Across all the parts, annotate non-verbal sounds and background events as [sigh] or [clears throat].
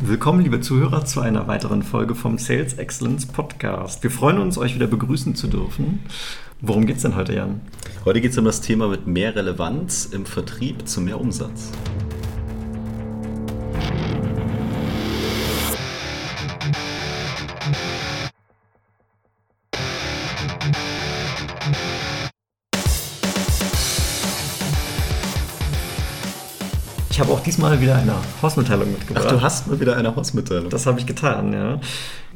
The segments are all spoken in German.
Willkommen, liebe Zuhörer, zu einer weiteren Folge vom Sales Excellence Podcast. Wir freuen uns, euch wieder begrüßen zu dürfen. Worum geht es denn heute, Jan? Heute geht es um das Thema mit mehr Relevanz im Vertrieb zu mehr Umsatz. Diesmal wieder eine Hausmitteilung mitgebracht. Ach, du hast mal wieder eine Hausmitteilung. Das habe ich getan, ja.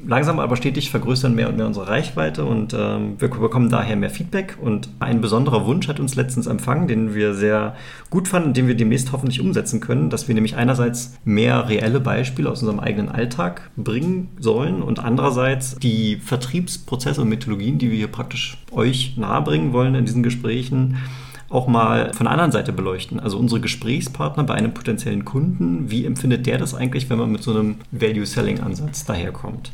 Langsam aber stetig vergrößern mehr und mehr unsere Reichweite und ähm, wir bekommen daher mehr Feedback. Und ein besonderer Wunsch hat uns letztens empfangen, den wir sehr gut fanden, den wir demnächst hoffentlich umsetzen können, dass wir nämlich einerseits mehr reelle Beispiele aus unserem eigenen Alltag bringen sollen und andererseits die Vertriebsprozesse und Methodologien, die wir hier praktisch euch nahebringen wollen in diesen Gesprächen, auch mal von der anderen Seite beleuchten. Also unsere Gesprächspartner bei einem potenziellen Kunden, wie empfindet der das eigentlich, wenn man mit so einem Value-Selling-Ansatz daherkommt?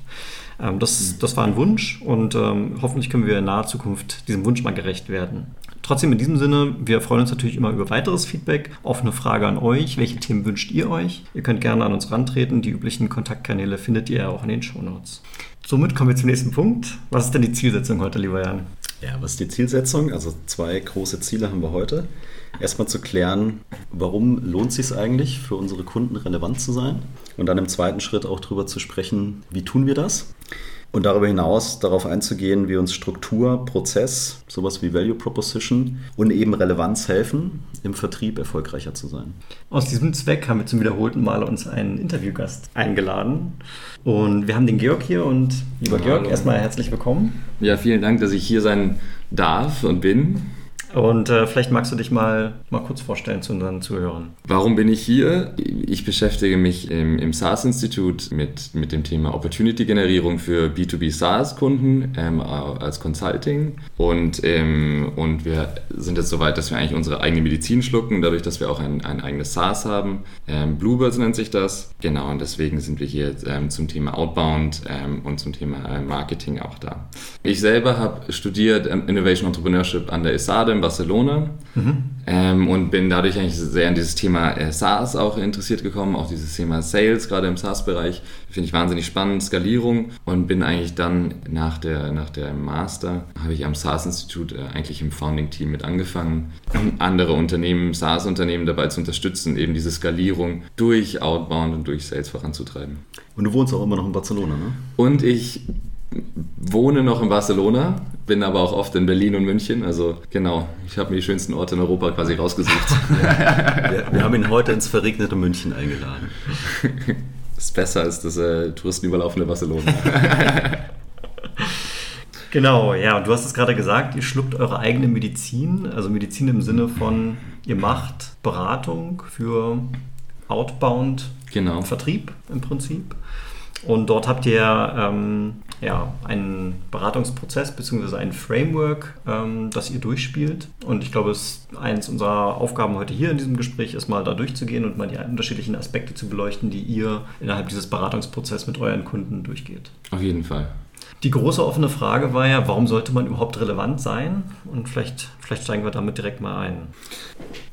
Ähm, das, das war ein Wunsch und ähm, hoffentlich können wir in naher Zukunft diesem Wunsch mal gerecht werden. Trotzdem in diesem Sinne, wir freuen uns natürlich immer über weiteres Feedback. Offene Frage an euch. Welche Themen wünscht ihr euch? Ihr könnt gerne an uns rantreten. Die üblichen Kontaktkanäle findet ihr auch in den Shownotes. Somit kommen wir zum nächsten Punkt. Was ist denn die Zielsetzung heute, lieber Jan? Ja, was ist die Zielsetzung? Also zwei große Ziele haben wir heute. Erstmal zu klären, warum lohnt es sich eigentlich für unsere Kunden relevant zu sein? Und dann im zweiten Schritt auch darüber zu sprechen, wie tun wir das? Und darüber hinaus darauf einzugehen, wie uns Struktur, Prozess, sowas wie Value Proposition und eben Relevanz helfen, im Vertrieb erfolgreicher zu sein. Aus diesem Zweck haben wir zum wiederholten Mal uns einen Interviewgast eingeladen. Und wir haben den Georg hier und lieber Hallo. Georg, erstmal herzlich willkommen. Ja, vielen Dank, dass ich hier sein darf und bin. Und äh, vielleicht magst du dich mal, mal kurz vorstellen zu unseren Zuhörern. Warum bin ich hier? Ich beschäftige mich im, im SaaS-Institut mit, mit dem Thema Opportunity-Generierung für B2B SaaS-Kunden ähm, als Consulting. Und, ähm, und wir sind jetzt so weit, dass wir eigentlich unsere eigene Medizin schlucken, dadurch, dass wir auch ein, ein eigenes SaaS haben. Ähm, Bluebirds nennt sich das. Genau, und deswegen sind wir hier ähm, zum Thema Outbound ähm, und zum Thema äh, Marketing auch da. Ich selber habe studiert ähm, Innovation Entrepreneurship an der ESADE Barcelona mhm. ähm, und bin dadurch eigentlich sehr an dieses Thema äh, SaaS auch interessiert gekommen, auch dieses Thema Sales, gerade im SaaS-Bereich, finde ich wahnsinnig spannend, Skalierung und bin eigentlich dann nach der, nach der Master, habe ich am SaaS-Institut äh, eigentlich im Founding-Team mit angefangen, andere Unternehmen, SaaS-Unternehmen dabei zu unterstützen, eben diese Skalierung durch Outbound und durch Sales voranzutreiben. Und du wohnst auch immer noch in Barcelona, ne? Und ich wohne noch in Barcelona, bin aber auch oft in Berlin und München. Also genau, ich habe mir die schönsten Orte in Europa quasi rausgesucht. [laughs] wir, wir, haben ihn heute ins verregnete München eingeladen. Das [laughs] ist besser als das äh, touristenüberlaufende Barcelona. [laughs] Genau, ja, und du hast es gerade gesagt, ihr schluckt eure eigene Medizin, also Medizin im Sinne von, ihr macht Beratung für Outbound genau. Vertrieb im Prinzip. Und dort habt ihr ähm, ja, einen Beratungsprozess bzw. ein Framework, ähm, das ihr durchspielt. Und ich glaube, es ist eines unserer Aufgaben heute hier in diesem Gespräch, ist mal da durchzugehen und mal die unterschiedlichen Aspekte zu beleuchten, die ihr innerhalb dieses Beratungsprozesses mit euren Kunden durchgeht. Auf jeden Fall. Die große offene Frage war ja, warum sollte man überhaupt relevant sein? Und vielleicht, vielleicht steigen wir damit direkt mal ein.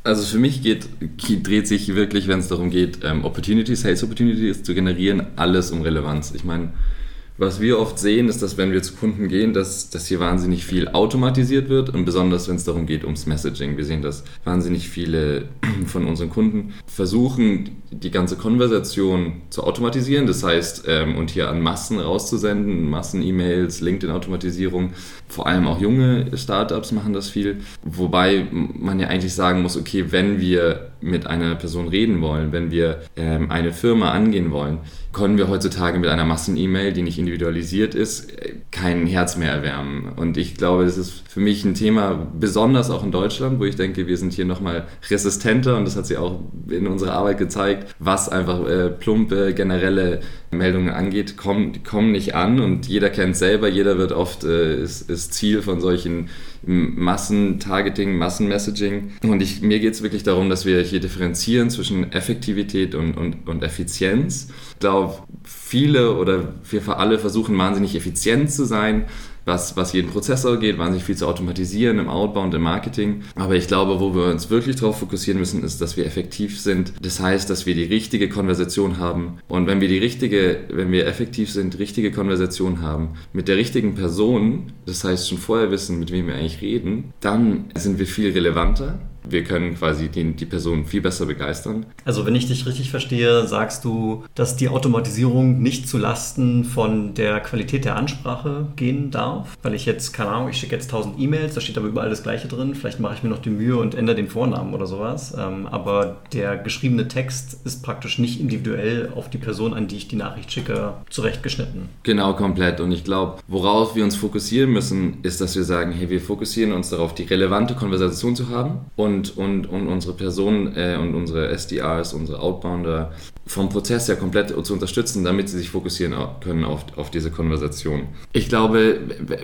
Also für mich geht, dreht sich wirklich, wenn es darum geht, ähm, Opportunities, Sales Opportunities zu generieren, alles um Relevanz. Ich meine, was wir oft sehen, ist, dass wenn wir zu Kunden gehen, dass, dass hier wahnsinnig viel automatisiert wird und besonders wenn es darum geht, ums Messaging. Wir sehen, dass wahnsinnig viele [clears throat] von unseren Kunden versuchen, die ganze Konversation zu automatisieren. Das heißt, ähm, und hier an Massen rauszusenden, Massen-E-Mails, LinkedIn-Automatisierung. Vor allem auch junge Startups machen das viel. Wobei man ja eigentlich sagen muss, okay, wenn wir mit einer Person reden wollen, wenn wir ähm, eine Firma angehen wollen, können wir heutzutage mit einer Massen-E-Mail, die nicht individualisiert ist, kein Herz mehr erwärmen. Und ich glaube, das ist für mich ein Thema, besonders auch in Deutschland, wo ich denke, wir sind hier nochmal resistenter. Und das hat sie auch in unserer Arbeit gezeigt, was einfach äh, plumpe, generelle Meldungen angeht, kommen, kommen nicht an. Und jeder kennt selber, jeder wird oft, äh, ist, ist Ziel von solchen Massentargeting, Massenmessaging. Und ich, mir geht es wirklich darum, dass wir hier differenzieren zwischen Effektivität und, und, und Effizienz. Ich glaube, viele oder wir alle versuchen wahnsinnig effizient zu sein, was, was jeden Prozessor geht, wahnsinnig viel zu automatisieren im Outbound, im Marketing. Aber ich glaube, wo wir uns wirklich darauf fokussieren müssen, ist, dass wir effektiv sind. Das heißt, dass wir die richtige Konversation haben. Und wenn wir die richtige, wenn wir effektiv sind, richtige Konversation haben mit der richtigen Person, das heißt schon vorher wissen, mit wem wir eigentlich reden, dann sind wir viel relevanter wir können quasi die, die Person viel besser begeistern. Also wenn ich dich richtig verstehe, sagst du, dass die Automatisierung nicht zu Lasten von der Qualität der Ansprache gehen darf? Weil ich jetzt, keine Ahnung, ich schicke jetzt 1000 E-Mails, da steht aber überall das Gleiche drin, vielleicht mache ich mir noch die Mühe und ändere den Vornamen oder sowas, ähm, aber der geschriebene Text ist praktisch nicht individuell auf die Person, an die ich die Nachricht schicke, zurechtgeschnitten. Genau, komplett. Und ich glaube, worauf wir uns fokussieren müssen, ist, dass wir sagen, hey, wir fokussieren uns darauf, die relevante Konversation zu haben und und, und, und unsere Personen äh, und unsere SDRs, unsere Outbounder vom Prozess her komplett zu unterstützen, damit sie sich fokussieren können auf, auf diese Konversation. Ich glaube,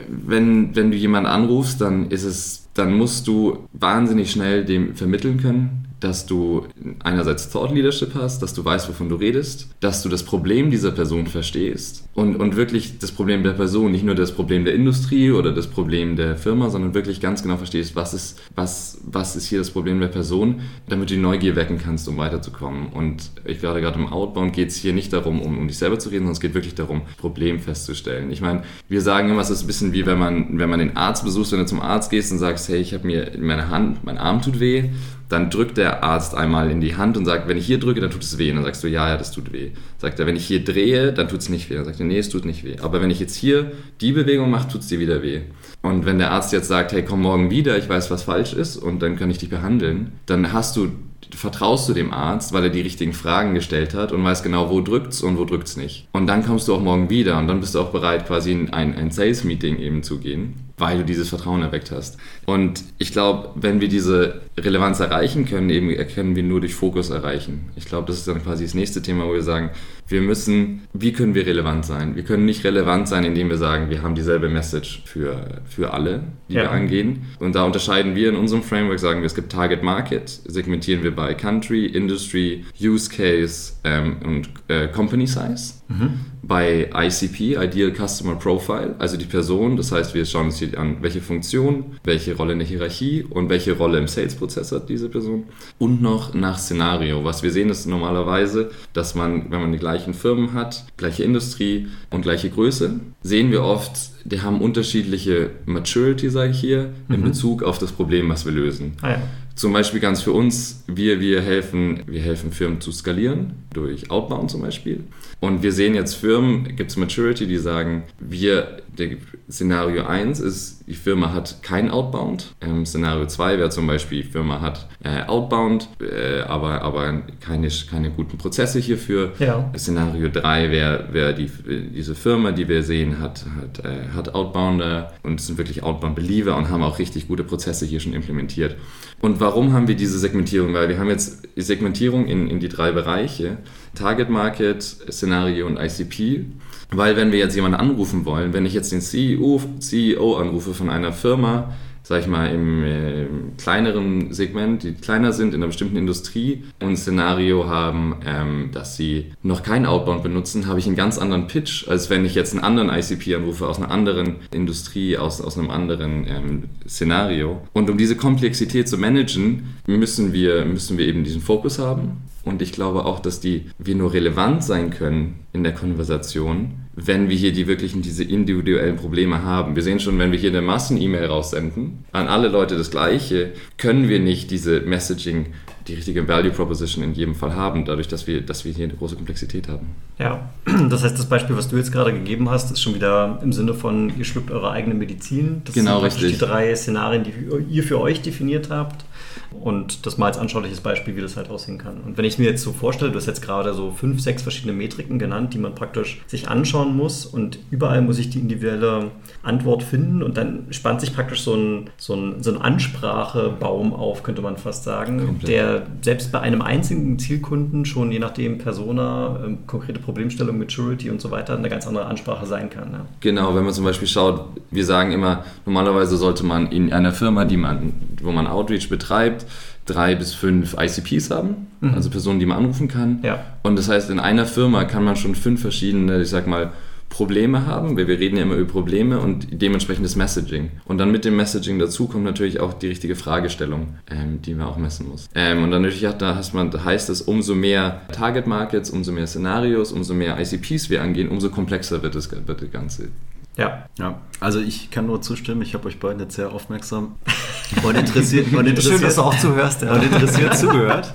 wenn, wenn du jemanden anrufst, dann ist es, dann musst du wahnsinnig schnell dem vermitteln können, dass du einerseits Thought Leadership hast, dass du weißt, wovon du redest, dass du das Problem dieser Person verstehst und, und wirklich das Problem der Person, nicht nur das Problem der Industrie oder das Problem der Firma, sondern wirklich ganz genau verstehst, was ist, was, was ist hier das Problem der Person, damit du die Neugier wecken kannst, um weiterzukommen. Und ich glaube, gerade im Outbound geht es hier nicht darum, um, um dich selber zu reden, sondern es geht wirklich darum, Problem festzustellen. Ich meine, wir sagen immer, es ist ein bisschen wie wenn man, wenn man den Arzt besucht, wenn du zum Arzt gehst und sagst, hey, ich habe mir meine Hand, mein Arm tut weh dann drückt der Arzt einmal in die Hand und sagt, wenn ich hier drücke, dann tut es weh. Und dann sagst du, ja, ja, das tut weh. Sagt er, wenn ich hier drehe, dann tut es nicht weh. Dann sagt er, nee, es tut nicht weh. Aber wenn ich jetzt hier die Bewegung mache, tut es dir wieder weh. Und wenn der Arzt jetzt sagt, hey, komm morgen wieder, ich weiß, was falsch ist und dann kann ich dich behandeln, dann hast du vertraust du dem Arzt, weil er die richtigen Fragen gestellt hat und weiß genau, wo drückt's und wo drückt's nicht. Und dann kommst du auch morgen wieder und dann bist du auch bereit, quasi in ein, ein Sales-Meeting eben zu gehen weil du dieses Vertrauen erweckt hast. Und ich glaube, wenn wir diese Relevanz erreichen können, eben können wir nur durch Fokus erreichen. Ich glaube, das ist dann quasi das nächste Thema, wo wir sagen, wir müssen, wie können wir relevant sein? Wir können nicht relevant sein, indem wir sagen, wir haben dieselbe Message für, für alle, die ja. wir angehen. Und da unterscheiden wir in unserem Framework, sagen wir, es gibt Target Market, segmentieren wir bei Country, Industry, Use Case ähm, und äh, Company Size. Mhm. Bei ICP, Ideal Customer Profile, also die Person, das heißt, wir schauen uns hier an, welche Funktion, welche Rolle in der Hierarchie und welche Rolle im Sales-Prozess hat diese Person. Und noch nach Szenario. Was wir sehen ist normalerweise, dass man, wenn man die gleichen Firmen hat, gleiche Industrie und gleiche Größe, sehen wir oft, die haben unterschiedliche Maturity, sage ich hier, in mhm. Bezug auf das Problem, was wir lösen. Ah, ja. Zum Beispiel ganz für uns, wir, wir, helfen, wir helfen Firmen zu skalieren, durch Outbound zum Beispiel. Und wir sehen jetzt Firmen, gibt es Maturity, die sagen, wir, der Szenario 1 ist, die Firma hat kein Outbound. Ähm, Szenario 2 wäre zum Beispiel, die Firma hat äh, Outbound, äh, aber, aber keine, keine guten Prozesse hierfür. Ja. Szenario 3 wäre wär die, diese Firma, die wir sehen, hat, hat, äh, hat Outbounder und sind wirklich Outbound-Believer und haben auch richtig gute Prozesse hier schon implementiert. Und warum haben wir diese Segmentierung? Weil wir haben jetzt die Segmentierung in, in die drei Bereiche, Target Market, Szenario und ICP. Weil wenn wir jetzt jemanden anrufen wollen, wenn ich jetzt den CEO, CEO anrufe von einer Firma, sag ich mal, im, äh, kleineren Segment, die kleiner sind, in einer bestimmten Industrie und ein Szenario haben, ähm, dass sie noch kein Outbound benutzen, habe ich einen ganz anderen Pitch, als wenn ich jetzt einen anderen ICP anrufe aus einer anderen Industrie, aus, aus einem anderen ähm, Szenario. Und um diese Komplexität zu managen, müssen wir, müssen wir eben diesen Fokus haben. Und ich glaube auch, dass die, wir nur relevant sein können in der Konversation, wenn wir hier die wirklichen diese individuellen Probleme haben. Wir sehen schon, wenn wir hier eine Massen-E-Mail raussenden, an alle Leute das Gleiche, können wir nicht diese Messaging, die richtige Value Proposition in jedem Fall haben, dadurch, dass wir, dass wir hier eine große Komplexität haben. Ja, [clears throat] das heißt, das Beispiel, was du jetzt gerade gegeben hast, ist schon wieder im Sinne von, ihr schluckt eure eigene Medizin. Das genau, sind richtig. die drei Szenarien, die ihr für euch definiert habt. Und das mal als anschauliches Beispiel, wie das halt aussehen kann. Und wenn ich mir jetzt so vorstelle, du hast jetzt gerade so fünf, sechs verschiedene Metriken genannt, die man praktisch sich anschauen muss und überall muss ich die individuelle Antwort finden und dann spannt sich praktisch so ein, so ein, so ein Ansprachebaum auf, könnte man fast sagen, Komplett. der selbst bei einem einzigen Zielkunden schon je nachdem Persona, ähm, konkrete Problemstellung, Maturity und so weiter eine ganz andere Ansprache sein kann. Ja. Genau, wenn man zum Beispiel schaut, wir sagen immer, normalerweise sollte man in einer Firma, die man, wo man Outreach betreibt, drei bis fünf ICPs haben, mhm. also Personen, die man anrufen kann. Ja. Und das heißt, in einer Firma kann man schon fünf verschiedene, ich sag mal, Probleme haben, weil wir reden ja immer über Probleme und dementsprechend das Messaging. Und dann mit dem Messaging dazu kommt natürlich auch die richtige Fragestellung, ähm, die man auch messen muss. Ähm, und dann natürlich hat, da heißt, man, heißt es, umso mehr Target Markets, umso mehr Szenarios, umso mehr ICPs wir angehen, umso komplexer wird das, wird das Ganze. Ja. ja. Also ich kann nur zustimmen. Ich habe euch beiden jetzt sehr aufmerksam [laughs] und interessiert, und interessiert, Schön, dass du auch zuhörst. Ja. Und interessiert [laughs] zugehört.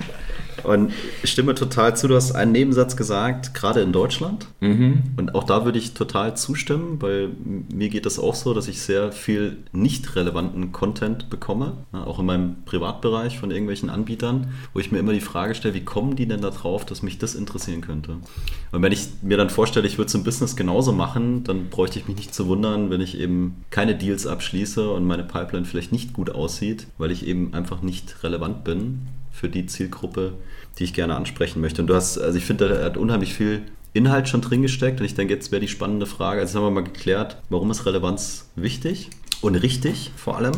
Und ich stimme total zu. Du hast einen Nebensatz gesagt, gerade in Deutschland. Mhm. Und auch da würde ich total zustimmen, weil mir geht das auch so, dass ich sehr viel nicht relevanten Content bekomme, ne, auch in meinem Privatbereich von irgendwelchen Anbietern, wo ich mir immer die Frage stelle, wie kommen die denn da drauf, dass mich das interessieren könnte? Und wenn ich mir dann vorstelle, ich würde es im Business genauso machen, dann bräuchte ich mich nicht zu wundern, wenn ich eben keine Deals abschließe und meine Pipeline vielleicht nicht gut aussieht, weil ich eben einfach nicht relevant bin für die Zielgruppe, die ich gerne ansprechen möchte. Und du hast, also ich finde, da hat unheimlich viel Inhalt schon drin gesteckt und ich denke, jetzt wäre die spannende Frage, also jetzt haben wir mal geklärt, warum ist Relevanz wichtig und richtig vor allem.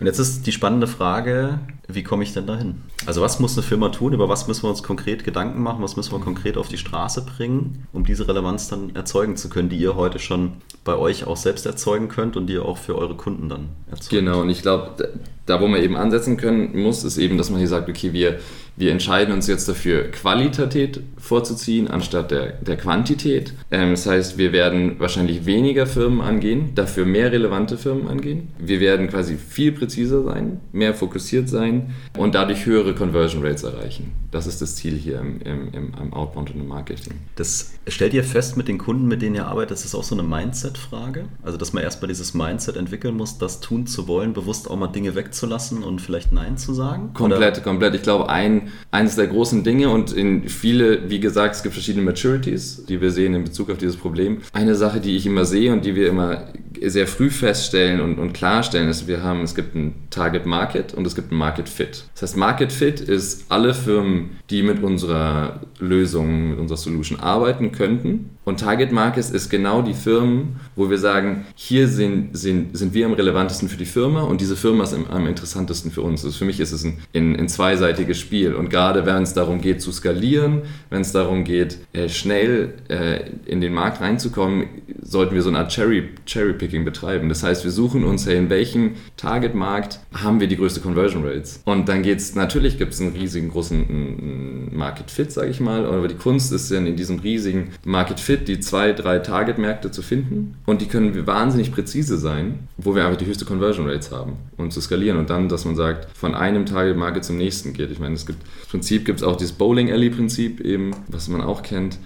Und jetzt ist die spannende Frage, wie komme ich denn dahin? Also was muss eine Firma tun? Über was müssen wir uns konkret Gedanken machen? Was müssen wir konkret auf die Straße bringen, um diese Relevanz dann erzeugen zu können, die ihr heute schon bei euch auch selbst erzeugen könnt und die ihr auch für eure Kunden dann erzeugt? Genau, und ich glaube, da wo man eben ansetzen können muss, ist eben, dass man hier sagt, okay, wir wir entscheiden uns jetzt dafür, Qualität vorzuziehen anstatt der, der Quantität. Ähm, das heißt, wir werden wahrscheinlich weniger Firmen angehen, dafür mehr relevante Firmen angehen. Wir werden quasi viel präziser sein, mehr fokussiert sein und dadurch höhere Conversion Rates erreichen. Das ist das Ziel hier im, im, im, im Outbound und im Marketing. Das stellt ihr fest mit den Kunden, mit denen ihr arbeitet, das ist auch so eine Mindset-Frage. Also, dass man erstmal dieses Mindset entwickeln muss, das tun zu wollen, bewusst auch mal Dinge wegzulassen und vielleicht Nein zu sagen? Komplett, Oder? komplett. Ich glaube, ein eines der großen Dinge und in viele, wie gesagt, es gibt verschiedene Maturities, die wir sehen in Bezug auf dieses Problem. Eine Sache, die ich immer sehe und die wir immer sehr früh feststellen und, und klarstellen, ist, wir haben, es gibt ein Target Market und es gibt ein Market Fit. Das heißt, Market Fit ist alle Firmen, die mit unserer Lösung, mit unserer Solution arbeiten könnten. Und Target Market ist genau die Firmen, wo wir sagen, hier sind, sind, sind wir am relevantesten für die Firma und diese Firma ist am, am interessantesten für uns. Also für mich ist es ein, ein, ein zweiseitiges Spiel. Und gerade wenn es darum geht zu skalieren, wenn es darum geht, äh, schnell äh, in den Markt reinzukommen, sollten wir so eine Art Cherry, Cherry Picking betreiben. Das heißt, wir suchen uns, hey, in welchem Target-Markt haben wir die größte Conversion Rates? Und dann geht es, natürlich gibt es einen riesigen großen Market Fit, sage ich mal, aber die Kunst ist dann in diesem riesigen Market Fit die zwei, drei Target-Märkte zu finden und die können wahnsinnig präzise sein, wo wir einfach die höchste Conversion Rates haben und zu skalieren und dann, dass man sagt, von einem Target-Market zum nächsten geht. Ich meine, es gibt, im Prinzip gibt es auch dieses Bowling Alley-Prinzip eben, was man auch kennt,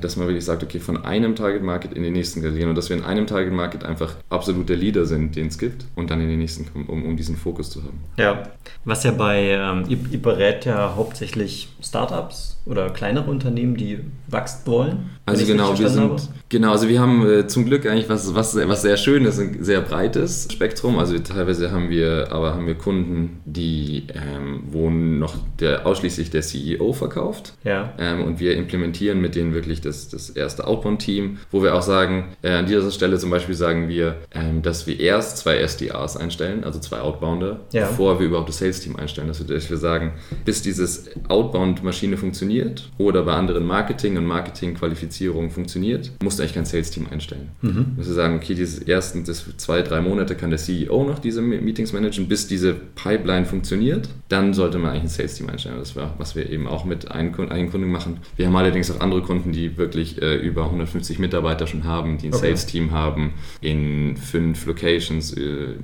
dass man wirklich sagt, okay, von einem Target Market in den nächsten skalieren und dass wir in einem Target Market einfach absolut der Leader sind, den es gibt und dann in den nächsten kommen, um, um diesen Fokus zu haben. Ja, was ja bei, ähm, ihr, ihr berät ja hauptsächlich Startups oder kleinere Unternehmen, die wachsen wollen. Also genau, wir sind, habe. genau, also wir haben äh, zum Glück eigentlich was, was, was sehr schön ist, ein sehr breites Spektrum. Also teilweise haben wir, aber haben wir Kunden, die ähm, wo noch der ausschließlich der CEO verkauft. Ja. Ähm, und wir implementieren mit denen wirklich das, das erste Outbound-Team, wo wir auch sagen, äh, an dieser Stelle zum Beispiel sagen wir, ähm, dass wir erst zwei SDRs einstellen, also zwei Outbounder, ja. bevor wir überhaupt das Sales-Team einstellen. Dass wir, dass wir sagen, bis dieses Outbound-Maschine funktioniert oder bei anderen Marketing- und Marketing-Qualifizierung funktioniert, musst du eigentlich kein Sales-Team einstellen. Mhm. Dass wir sagen, okay, diese ersten das zwei, drei Monate kann der CEO noch diese Meetings managen, bis diese Pipeline funktioniert. Dann sollte man eigentlich ein Sales-Team einstellen. Das war, was wir eben auch mit einem Kunden machen. Wir haben allerdings auch andere Kunden, die wirklich äh, über 150 Mitarbeiter schon haben, die ein okay. Sales-Team haben, in fünf Locations äh, äh,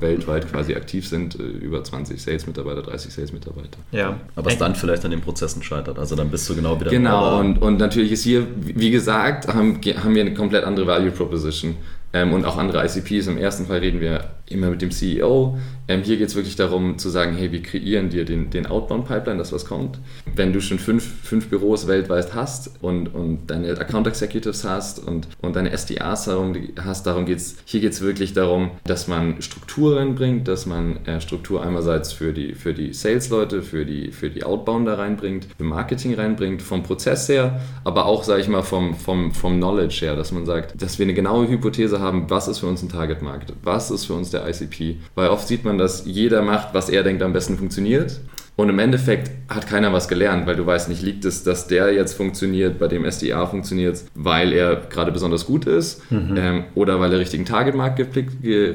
weltweit quasi aktiv sind, äh, über 20 Sales-Mitarbeiter, 30 Sales-Mitarbeiter. Ja. Aber es dann vielleicht an den Prozessen scheitert. Also dann bist du genau wieder. Genau, und, und natürlich ist hier, wie gesagt, haben, haben wir eine komplett andere Value Proposition ähm, und auch andere ICPs. Im ersten Fall reden wir immer mit dem CEO. Ähm, hier geht es wirklich darum zu sagen, hey, wir kreieren dir den, den Outbound-Pipeline, das was kommt. Wenn du schon fünf, fünf Büros weltweit hast und, und deine Account Executives hast und, und deine SDRs darum hast, darum geht's, hier geht es wirklich darum, dass man Struktur reinbringt, dass man äh, Struktur einerseits für die, für die Sales-Leute, für die, für die Outbounder reinbringt, für Marketing reinbringt, vom Prozess her, aber auch, sage ich mal, vom, vom, vom Knowledge her, dass man sagt, dass wir eine genaue Hypothese haben, was ist für uns ein Target-Markt, was ist für uns der ICP, weil oft sieht man, dass jeder macht, was er denkt am besten funktioniert Und im Endeffekt hat keiner was gelernt, weil du weißt nicht, liegt es, dass der jetzt funktioniert, bei dem SDA funktioniert, weil er gerade besonders gut ist mhm. ähm, oder weil er richtigen Target-Markt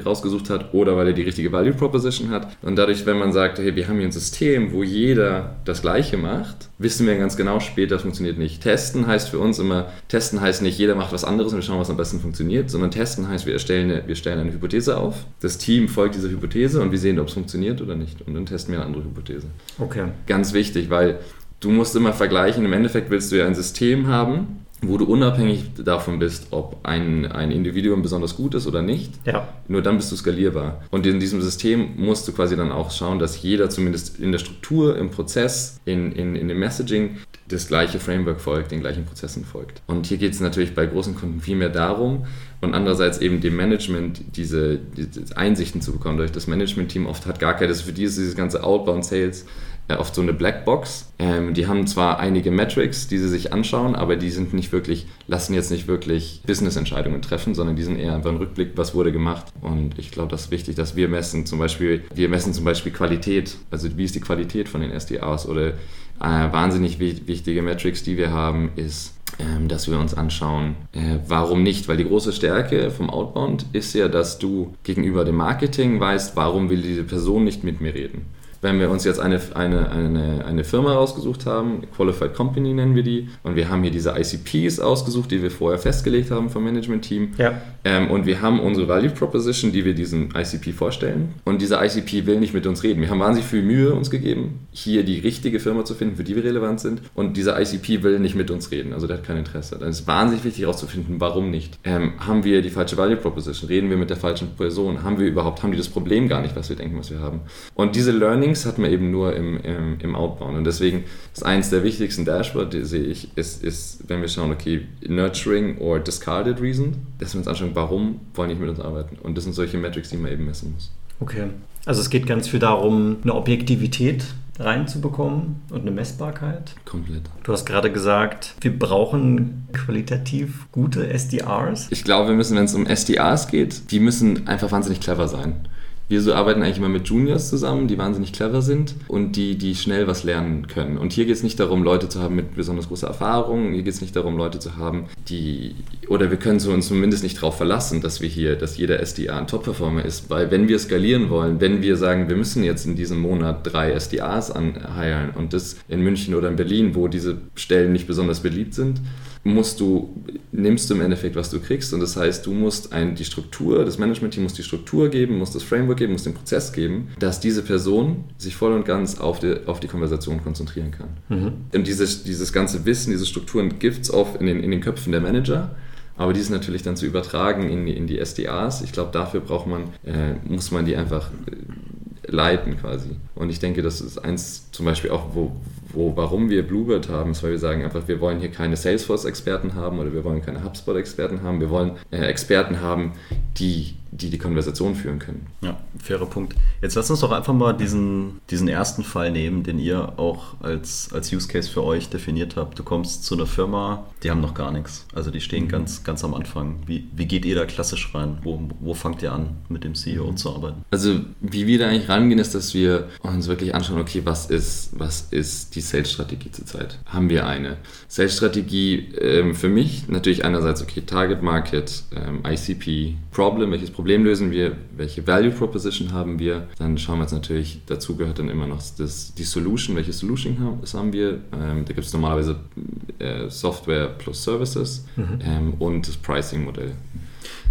rausgesucht hat oder weil er die richtige Value Proposition hat. Und dadurch, wenn man sagt, hey, wir haben hier ein System, wo jeder das Gleiche macht, wissen wir ganz genau, später funktioniert nicht. Testen heißt für uns immer, testen heißt nicht, jeder macht was anderes und wir schauen, was am besten funktioniert, sondern testen heißt, wir erstellen eine, wir stellen eine Hypothese auf, das Team folgt dieser Hypothese und wir sehen, ob es funktioniert oder nicht. Und dann testen wir eine andere Hypothese. Okay. Ganz wichtig, weil du musst immer vergleichen, im Endeffekt willst du ja ein System haben, wo du unabhängig davon bist, ob ein, ein Individuum besonders gut ist oder nicht. Ja. Nur dann bist du skalierbar. Und in diesem System musst du quasi dann auch schauen, dass jeder zumindest in der Struktur, im Prozess, in, in, in dem Messaging das gleiche Framework folgt, den gleichen Prozessen folgt. Und hier geht es natürlich bei großen Kunden viel mehr darum und andererseits eben dem Management diese, diese Einsichten zu bekommen. Durch das Management-Team oft hat gar keine, das für die ist dieses ganze Outbound Sales äh, oft so eine Blackbox. Ähm, die haben zwar einige Metrics, die sie sich anschauen, aber die sind nicht wirklich, lassen jetzt nicht wirklich Business-Entscheidungen treffen, sondern die sind eher einfach ein Rückblick, was wurde gemacht. Und ich glaube, das ist wichtig, dass wir messen zum Beispiel, wir messen zum Beispiel Qualität, also wie ist die Qualität von den SDAs oder äh, wahnsinnig wichtige Metrics, die wir haben, ist, ähm, dass wir uns anschauen, äh, warum nicht? Weil die große Stärke vom Outbound ist ja, dass du gegenüber dem Marketing weißt, warum will diese Person nicht mit mir reden wenn wir uns jetzt eine, eine, eine, eine Firma rausgesucht haben, Qualified Company nennen wir die, und wir haben hier diese ICPs ausgesucht, die wir vorher festgelegt haben vom Management-Team. Ja. Ähm, und wir haben unsere Value Proposition, die wir diesem ICP vorstellen. Und dieser ICP will nicht mit uns reden. Wir haben wahnsinnig viel Mühe uns gegeben, hier die richtige Firma zu finden, für die wir relevant sind. Und dieser ICP will nicht mit uns reden. Also der hat kein Interesse. Dann ist wahnsinnig wichtig herauszufinden, warum nicht. Ähm, haben wir die falsche Value Proposition? Reden wir mit der falschen Person? Haben wir überhaupt, haben die das Problem gar nicht, was wir denken, was wir haben? Und diese Learning Learnings hat man eben nur im, im, im Outbound. Und deswegen ist eins der wichtigsten Dashboards, die sehe ich, ist, ist, wenn wir schauen, okay, Nurturing or Discarded Reason, dass wir uns anschauen, warum wollen die nicht mit uns arbeiten. Und das sind solche Metrics, die man eben messen muss. Okay. Also es geht ganz viel darum, eine Objektivität reinzubekommen und eine Messbarkeit. Komplett. Du hast gerade gesagt, wir brauchen qualitativ gute SDRs. Ich glaube, wir müssen, wenn es um SDRs geht, die müssen einfach wahnsinnig clever sein. Wir so arbeiten eigentlich immer mit Juniors zusammen, die wahnsinnig clever sind und die, die schnell was lernen können. Und hier geht es nicht darum, Leute zu haben mit besonders großer Erfahrung. Hier geht es nicht darum, Leute zu haben, die, oder wir können uns zumindest nicht darauf verlassen, dass wir hier, dass jeder SDA ein Top-Performer ist. Weil wenn wir skalieren wollen, wenn wir sagen, wir müssen jetzt in diesem Monat drei SDAs anheilen und das in München oder in Berlin, wo diese Stellen nicht besonders beliebt sind, musst du, nimmst du im Endeffekt, was du kriegst. Und das heißt, du musst ein, die Struktur, das Management-Team muss die Struktur geben, muss das Framework geben, muss den Prozess geben, dass diese Person sich voll und ganz auf die, auf die Konversation konzentrieren kann. Mhm. Und dieses, dieses ganze Wissen, diese Strukturen gibt es oft in den, in den Köpfen der Manager. Aber die ist natürlich dann zu übertragen in die, in die SDAs. Ich glaube, dafür braucht man, äh, muss man die einfach äh, leiten quasi. Und ich denke, das ist eins zum Beispiel auch, wo, wo, warum wir Bluebird haben, ist, weil wir sagen einfach, wir wollen hier keine Salesforce-Experten haben oder wir wollen keine HubSpot-Experten haben. Wir wollen äh, Experten haben, die die die Konversation führen können. Ja, fairer Punkt. Jetzt lass uns doch einfach mal diesen, diesen ersten Fall nehmen, den ihr auch als, als Use Case für euch definiert habt. Du kommst zu einer Firma, die haben noch gar nichts. Also die stehen mhm. ganz, ganz am Anfang. Wie, wie geht ihr da klassisch rein? Wo, wo fangt ihr an, mit dem CEO mhm. zu arbeiten? Also wie wir da eigentlich rangehen, ist, dass wir uns wirklich anschauen, okay, was ist, was ist die Sales-Strategie zurzeit? Haben wir eine? Sales-Strategie ähm, für mich natürlich einerseits, okay, Target Market, ähm, ICP, Problem, welches Problem lösen wir, welche Value Proposition haben wir. Dann schauen wir uns natürlich, dazu gehört dann immer noch das, die Solution, welche Solution haben, das haben wir. Ähm, da gibt es normalerweise äh, Software plus Services mhm. ähm, und das Pricing-Modell.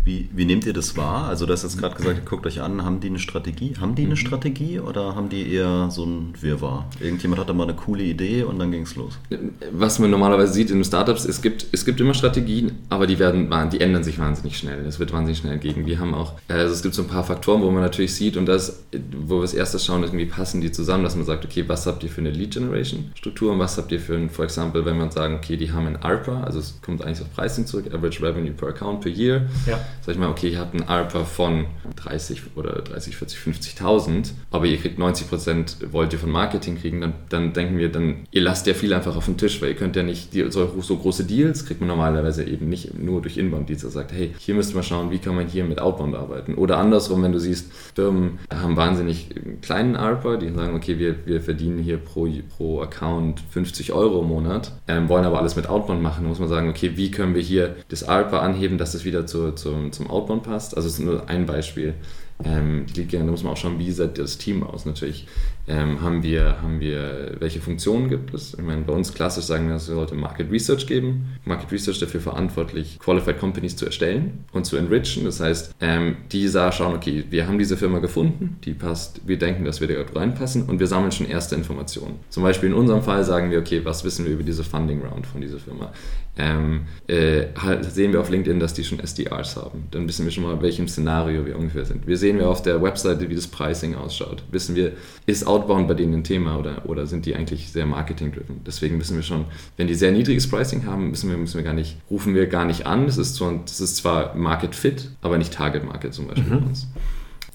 Wie, wie nehmt ihr das wahr? Also du hast jetzt gerade gesagt, guckt euch an, haben die eine Strategie? Haben die eine mhm. Strategie oder haben die eher so ein Wirrwarr? Irgendjemand hatte mal eine coole Idee und dann ging es los. Was man normalerweise sieht in Startups, es gibt, es gibt immer Strategien, aber die, werden, die ändern sich wahnsinnig schnell. Es wird wahnsinnig schnell entgegen. Wir haben auch, also es gibt so ein paar Faktoren, wo man natürlich sieht und das, wo wir als erstes schauen, irgendwie passen die zusammen, dass man sagt, okay, was habt ihr für eine Lead Generation Struktur und was habt ihr für ein, for example, wenn man sagen, okay, die haben ein ARPA, also es kommt eigentlich auf Pricing zurück, Average Revenue per Account per Year. Ja sag ich mal, okay, ihr habt einen ARPA von 30 oder 30, 40, 50.000, aber ihr kriegt 90 Prozent, wollt ihr von Marketing kriegen, dann, dann denken wir, dann ihr lasst ja viel einfach auf den Tisch, weil ihr könnt ja nicht, die, so, so große Deals kriegt man normalerweise eben nicht nur durch Inbound-Deals. Er sagt, hey, hier müsst ihr mal schauen, wie kann man hier mit Outbound arbeiten. Oder andersrum, wenn du siehst, Firmen haben wahnsinnig kleinen ARPA, die sagen, okay, wir, wir verdienen hier pro, pro Account 50 Euro im Monat, ähm, wollen aber alles mit Outbound machen, dann muss man sagen, okay, wie können wir hier das ARPA anheben, dass es wieder zu, zu, zum Outbound passt. Also es ist nur ein Beispiel. Ähm, die liegt ja, da muss man auch schauen, wie sieht das Team aus natürlich. Ähm, haben, wir, haben wir, welche Funktionen gibt es? Ich meine, bei uns klassisch sagen wir, es sollte Market Research geben. Market Research dafür verantwortlich, Qualified Companies zu erstellen und zu enrichen. Das heißt, ähm, die schauen, okay, wir haben diese Firma gefunden, die passt, wir denken, dass wir da reinpassen und wir sammeln schon erste Informationen. Zum Beispiel in unserem Fall sagen wir, okay, was wissen wir über diese Funding Round von dieser Firma? Ähm, äh, halt sehen wir auf LinkedIn, dass die schon SDRs haben. Dann wissen wir schon mal, welchem Szenario wir ungefähr sind. Wir sehen wir auf der Webseite, wie das Pricing ausschaut. Wissen wir, ist Outbound bei denen ein Thema oder, oder sind die eigentlich sehr marketing-driven? Deswegen wissen wir schon, wenn die sehr niedriges Pricing haben, müssen wir, müssen wir gar nicht, rufen wir gar nicht an. Das ist zwar, das ist zwar Market Fit, aber nicht Target Market zum Beispiel mhm. bei uns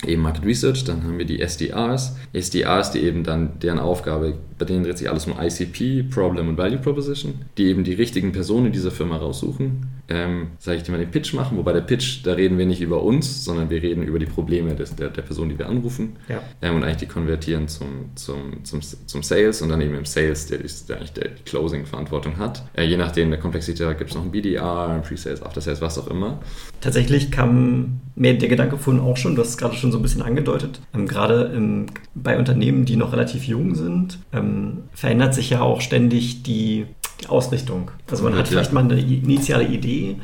eben Market Research, dann haben wir die SDRs. SDRs, die eben dann deren Aufgabe, bei denen dreht sich alles um ICP, Problem und Value Proposition, die eben die richtigen Personen in dieser Firma raussuchen, ähm, sage ich dir mal den Pitch machen, wobei der Pitch, da reden wir nicht über uns, sondern wir reden über die Probleme des, der, der Person, die wir anrufen ja. ähm, und eigentlich die konvertieren zum, zum, zum, zum Sales und dann eben im Sales, der, der eigentlich der, die Closing-Verantwortung hat. Äh, je nachdem der Komplexität gibt es noch ein BDR, ein Pre-Sales, After-Sales, was auch immer. Tatsächlich kam mir der Gedanke vorhin auch schon, du hast es gerade schon so ein bisschen angedeutet, ähm, gerade im, bei Unternehmen, die noch relativ jung sind, ähm, verändert sich ja auch ständig die die Ausrichtung. Also man hat vielleicht mal eine initiale Idee,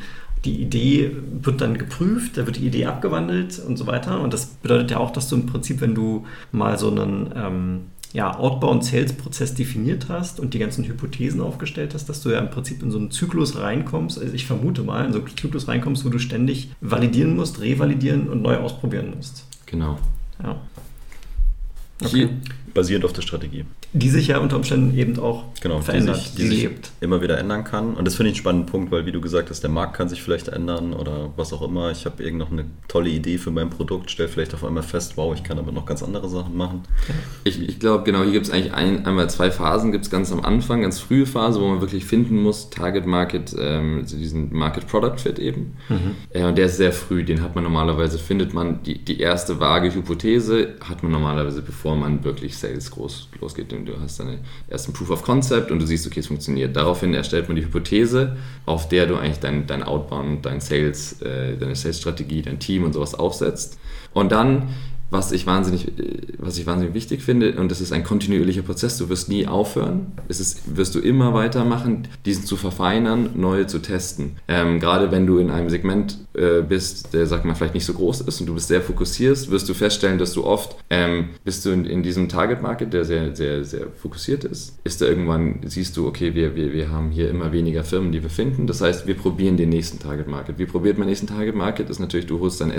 die Idee wird dann geprüft, da wird die Idee abgewandelt und so weiter. Und das bedeutet ja auch, dass du im Prinzip, wenn du mal so einen ähm, ja, Outbound-Sales-Prozess definiert hast und die ganzen Hypothesen aufgestellt hast, dass du ja im Prinzip in so einen Zyklus reinkommst, also ich vermute mal, in so einen Zyklus reinkommst, wo du ständig validieren musst, revalidieren und neu ausprobieren musst. Genau. Ja. Okay. Basierend auf der Strategie. Die sich ja unter Umständen eben auch genau, verändert, die sich, die, die sich immer wieder ändern kann. Und das finde ich einen spannenden Punkt, weil wie du gesagt hast, der Markt kann sich vielleicht ändern oder was auch immer. Ich habe irgend noch eine tolle Idee für mein Produkt, stelle vielleicht auf einmal fest, wow, ich kann aber noch ganz andere Sachen machen. Ich, ich glaube, genau, hier gibt es eigentlich ein, einmal zwei Phasen. Gibt es ganz am Anfang, ganz frühe Phase, wo man wirklich finden muss, Target Market, ähm, diesen Market Product Fit eben. Mhm. Äh, und der ist sehr früh, den hat man normalerweise, findet man die, die erste vage Hypothese, hat man normalerweise, bevor man wirklich Sales groß losgeht. Du hast dann erst ein Proof of Concept und du siehst, okay, es funktioniert. Daraufhin erstellt man die Hypothese, auf der du eigentlich dein, dein Outbound, dein Sales, äh, deine Sales-Strategie, dein Team und sowas aufsetzt. Und dann was ich wahnsinnig, was ich wahnsinnig wichtig finde, und das ist ein kontinuierlicher Prozess, du wirst nie aufhören, es ist, wirst du immer weitermachen, diesen zu verfeinern, neue zu testen. Ähm, gerade wenn du in einem Segment äh, bist, der, sag mal, vielleicht nicht so groß ist und du bist sehr fokussiert, wirst du feststellen, dass du oft, ähm, bist du in, in diesem Target Market, der sehr, sehr, sehr fokussiert ist, ist da irgendwann, siehst du, okay, wir, wir, wir haben hier immer weniger Firmen, die wir finden, das heißt, wir probieren den nächsten Target Market. Wie probiert man den nächsten Target Market? Ist natürlich, du holst dann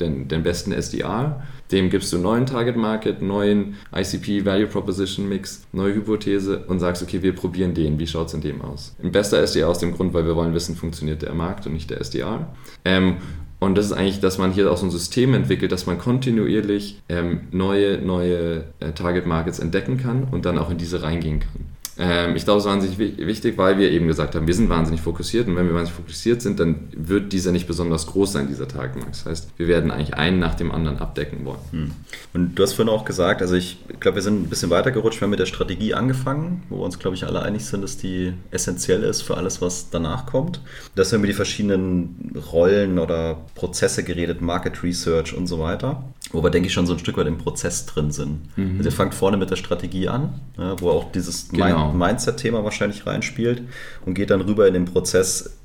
den, den besten SDR, dem gibst du neuen Target Market, neuen ICP Value Proposition Mix, neue Hypothese und sagst, okay, wir probieren den. Wie schaut es in dem aus? Ein bester SDR aus dem Grund, weil wir wollen wissen, funktioniert der Markt und nicht der SDR. Ähm, und das ist eigentlich, dass man hier auch so ein System entwickelt, dass man kontinuierlich ähm, neue, neue äh, Target Markets entdecken kann und dann auch in diese reingehen kann. Ähm, ich glaube, es ist wahnsinnig wichtig, weil wir eben gesagt haben, wir sind wahnsinnig fokussiert und wenn wir wahnsinnig fokussiert sind, dann wird dieser nicht besonders groß sein, dieser Tagemarkt. Das heißt, wir werden eigentlich einen nach dem anderen abdecken wollen. Hm. Und du hast vorhin auch gesagt, also ich glaube, wir sind ein bisschen weitergerutscht, wir haben mit der Strategie angefangen, wo wir uns, glaube ich, alle einig sind, dass die essentiell ist für alles, was danach kommt. Dass wir über die verschiedenen Rollen oder Prozesse geredet, Market Research und so weiter, wo wir, denke ich, schon so ein Stück weit im Prozess drin sind. Mhm. Also ihr fangt vorne mit der Strategie an, wo auch dieses genau. Mindset-Thema wahrscheinlich reinspielt und geht dann rüber in den Prozess.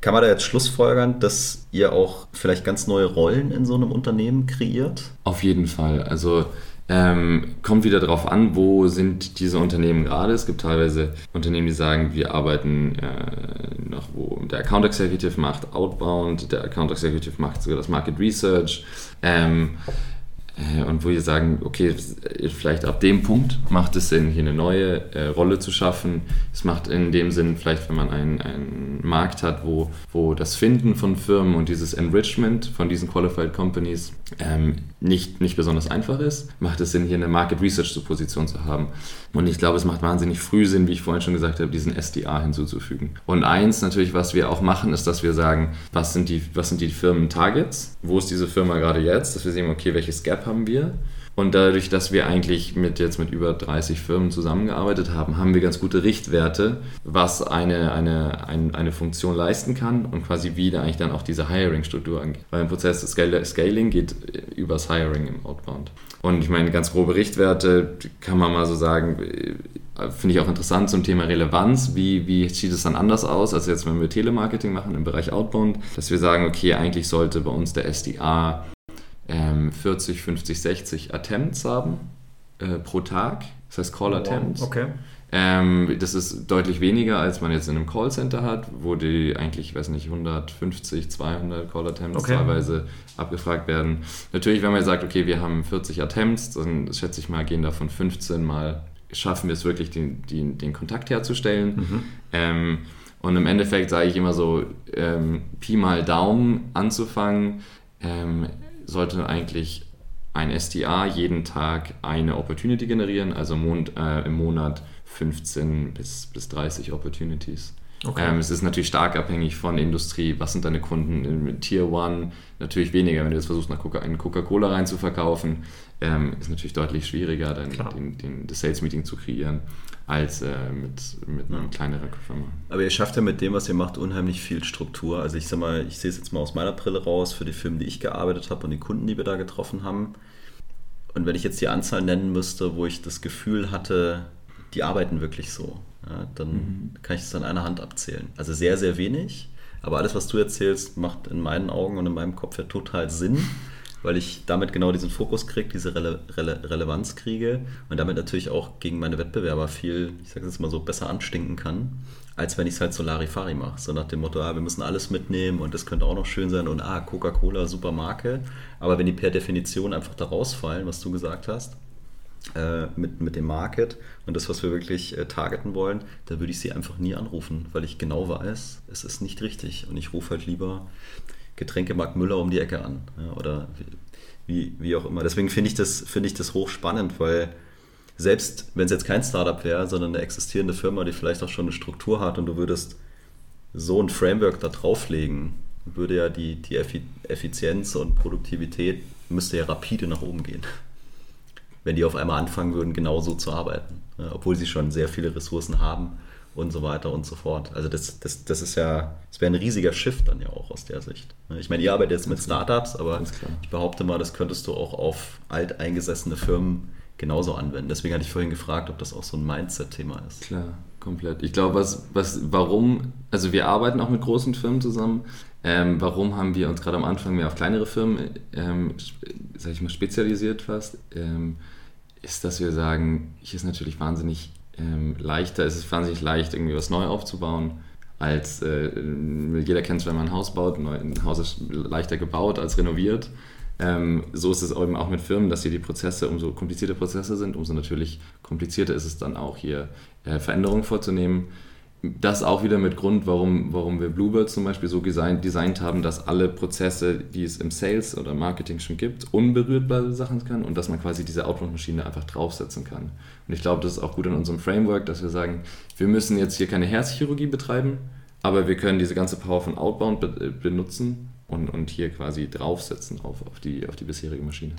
Kann man da jetzt schlussfolgern, dass ihr auch vielleicht ganz neue Rollen in so einem Unternehmen kreiert? Auf jeden Fall. Also ähm, kommt wieder darauf an, wo sind diese Unternehmen gerade. Es gibt teilweise Unternehmen, die sagen, wir arbeiten äh, noch, wo der Account Executive macht Outbound, der Account Executive macht sogar das Market Research. Ähm, äh, und wo wir sagen, okay, vielleicht ab dem Punkt macht es Sinn, hier eine neue äh, Rolle zu schaffen. Es macht in dem Sinn, vielleicht wenn man einen, einen Markt hat, wo, wo das Finden von Firmen und dieses Enrichment von diesen Qualified Companies ähm, nicht, nicht besonders einfach ist, macht es Sinn, hier eine Market Research Position zu haben. Und ich glaube, es macht wahnsinnig früh Sinn, wie ich vorhin schon gesagt habe, diesen SDA hinzuzufügen. Und eins natürlich, was wir auch machen, ist, dass wir sagen, was sind die, was sind die Firmen-Targets? Wo ist diese Firma gerade jetzt? Dass wir sehen, okay, welches Gap haben wir? Und dadurch, dass wir eigentlich mit jetzt mit über 30 Firmen zusammengearbeitet haben, haben wir ganz gute Richtwerte, was eine, eine, eine, eine Funktion leisten kann und quasi wie da eigentlich dann auch diese Hiring-Struktur angeht. Weil im Prozess des Scaling geht übers Hiring im Outbound. Und ich meine, ganz grobe Richtwerte kann man mal so sagen, finde ich auch interessant zum Thema Relevanz. Wie, wie sieht es dann anders aus, als jetzt, wenn wir Telemarketing machen im Bereich Outbound, dass wir sagen, okay, eigentlich sollte bei uns der SDA ähm, 40, 50, 60 Attempts haben äh, pro Tag. Das heißt Call Attempts. Wow, okay. Ähm, das ist deutlich weniger, als man jetzt in einem Callcenter hat, wo die eigentlich, ich weiß nicht, 150, 200 Call Attempts okay. teilweise abgefragt werden. Natürlich, wenn man sagt, okay, wir haben 40 Attempts, dann schätze ich mal, gehen davon 15 mal, schaffen wir es wirklich, den, den, den Kontakt herzustellen. Mhm. Ähm, und im Endeffekt sage ich immer so, ähm, Pi mal Daumen anzufangen, ähm, sollte eigentlich ein SDA jeden Tag eine Opportunity generieren, also Mond, äh, im Monat 15 bis, bis 30 Opportunities. Okay. Ähm, es ist natürlich stark abhängig von Industrie. Was sind deine Kunden in Tier 1? Natürlich weniger, wenn du jetzt versuchst, nach Coca einen Coca-Cola reinzuverkaufen, ähm, ist natürlich deutlich schwieriger, dann den, den, das Sales-Meeting zu kreieren, als äh, mit, mit einer ja. kleineren Firma. Aber ihr schafft ja mit dem, was ihr macht, unheimlich viel Struktur. Also ich sag mal, ich sehe es jetzt mal aus meiner Brille raus, für die Firmen, die ich gearbeitet habe und die Kunden, die wir da getroffen haben. Und wenn ich jetzt die Anzahl nennen müsste, wo ich das Gefühl hatte, die arbeiten wirklich so, ja, dann mhm. kann ich das an einer Hand abzählen. Also sehr, sehr wenig. Aber alles, was du erzählst, macht in meinen Augen und in meinem Kopf ja total Sinn, weil ich damit genau diesen Fokus kriege, diese Rele Rele Relevanz kriege und damit natürlich auch gegen meine Wettbewerber viel, ich sage es jetzt mal so, besser anstinken kann, als wenn ich es halt so Larifari mache. So nach dem Motto, ah, wir müssen alles mitnehmen und das könnte auch noch schön sein und ah, Coca-Cola, super Marke. Aber wenn die per Definition einfach da rausfallen, was du gesagt hast, äh, mit, mit dem Market und das, was wir wirklich äh, targeten wollen, da würde ich sie einfach nie anrufen, weil ich genau weiß, es ist nicht richtig. Und ich rufe halt lieber Getränkemarkt Müller um die Ecke an. Ja, oder wie, wie auch immer. Deswegen finde ich, das, find ich das hochspannend, weil selbst wenn es jetzt kein Startup wäre, sondern eine existierende Firma, die vielleicht auch schon eine Struktur hat und du würdest so ein Framework da drauflegen, würde ja die, die Effizienz und Produktivität müsste ja rapide nach oben gehen wenn die auf einmal anfangen würden, genauso zu arbeiten, obwohl sie schon sehr viele Ressourcen haben und so weiter und so fort. Also das, das, das ist ja, das wäre ein riesiger Shift dann ja auch aus der Sicht. Ich meine, ihr arbeitet jetzt mit Startups, aber ich behaupte mal, das könntest du auch auf alteingesessene Firmen genauso anwenden. Deswegen hatte ich vorhin gefragt, ob das auch so ein Mindset-Thema ist. Klar, komplett. Ich glaube, was, was, warum, also wir arbeiten auch mit großen Firmen zusammen. Ähm, warum haben wir uns gerade am Anfang mehr auf kleinere Firmen, ähm, sag ich mal, spezialisiert fast? Ähm, ist, dass wir sagen, hier ist natürlich wahnsinnig ähm, leichter, es ist wahnsinnig leicht, irgendwie was neu aufzubauen, als äh, jeder kennt es, wenn man ein Haus baut, ein Haus ist leichter gebaut als renoviert. Ähm, so ist es eben auch mit Firmen, dass hier die Prozesse, umso komplizierter Prozesse sind, umso natürlich komplizierter ist es dann auch hier äh, Veränderungen vorzunehmen das auch wieder mit Grund, warum, warum wir Bluebird zum Beispiel so designt, designt haben, dass alle Prozesse, die es im Sales oder Marketing schon gibt, unberührt bleiben Sachen kann und dass man quasi diese Outbound-Maschine einfach draufsetzen kann. Und ich glaube, das ist auch gut in unserem Framework, dass wir sagen, wir müssen jetzt hier keine Herzchirurgie betreiben, aber wir können diese ganze Power von Outbound be benutzen und, und hier quasi draufsetzen auf, auf, die, auf die bisherige Maschine.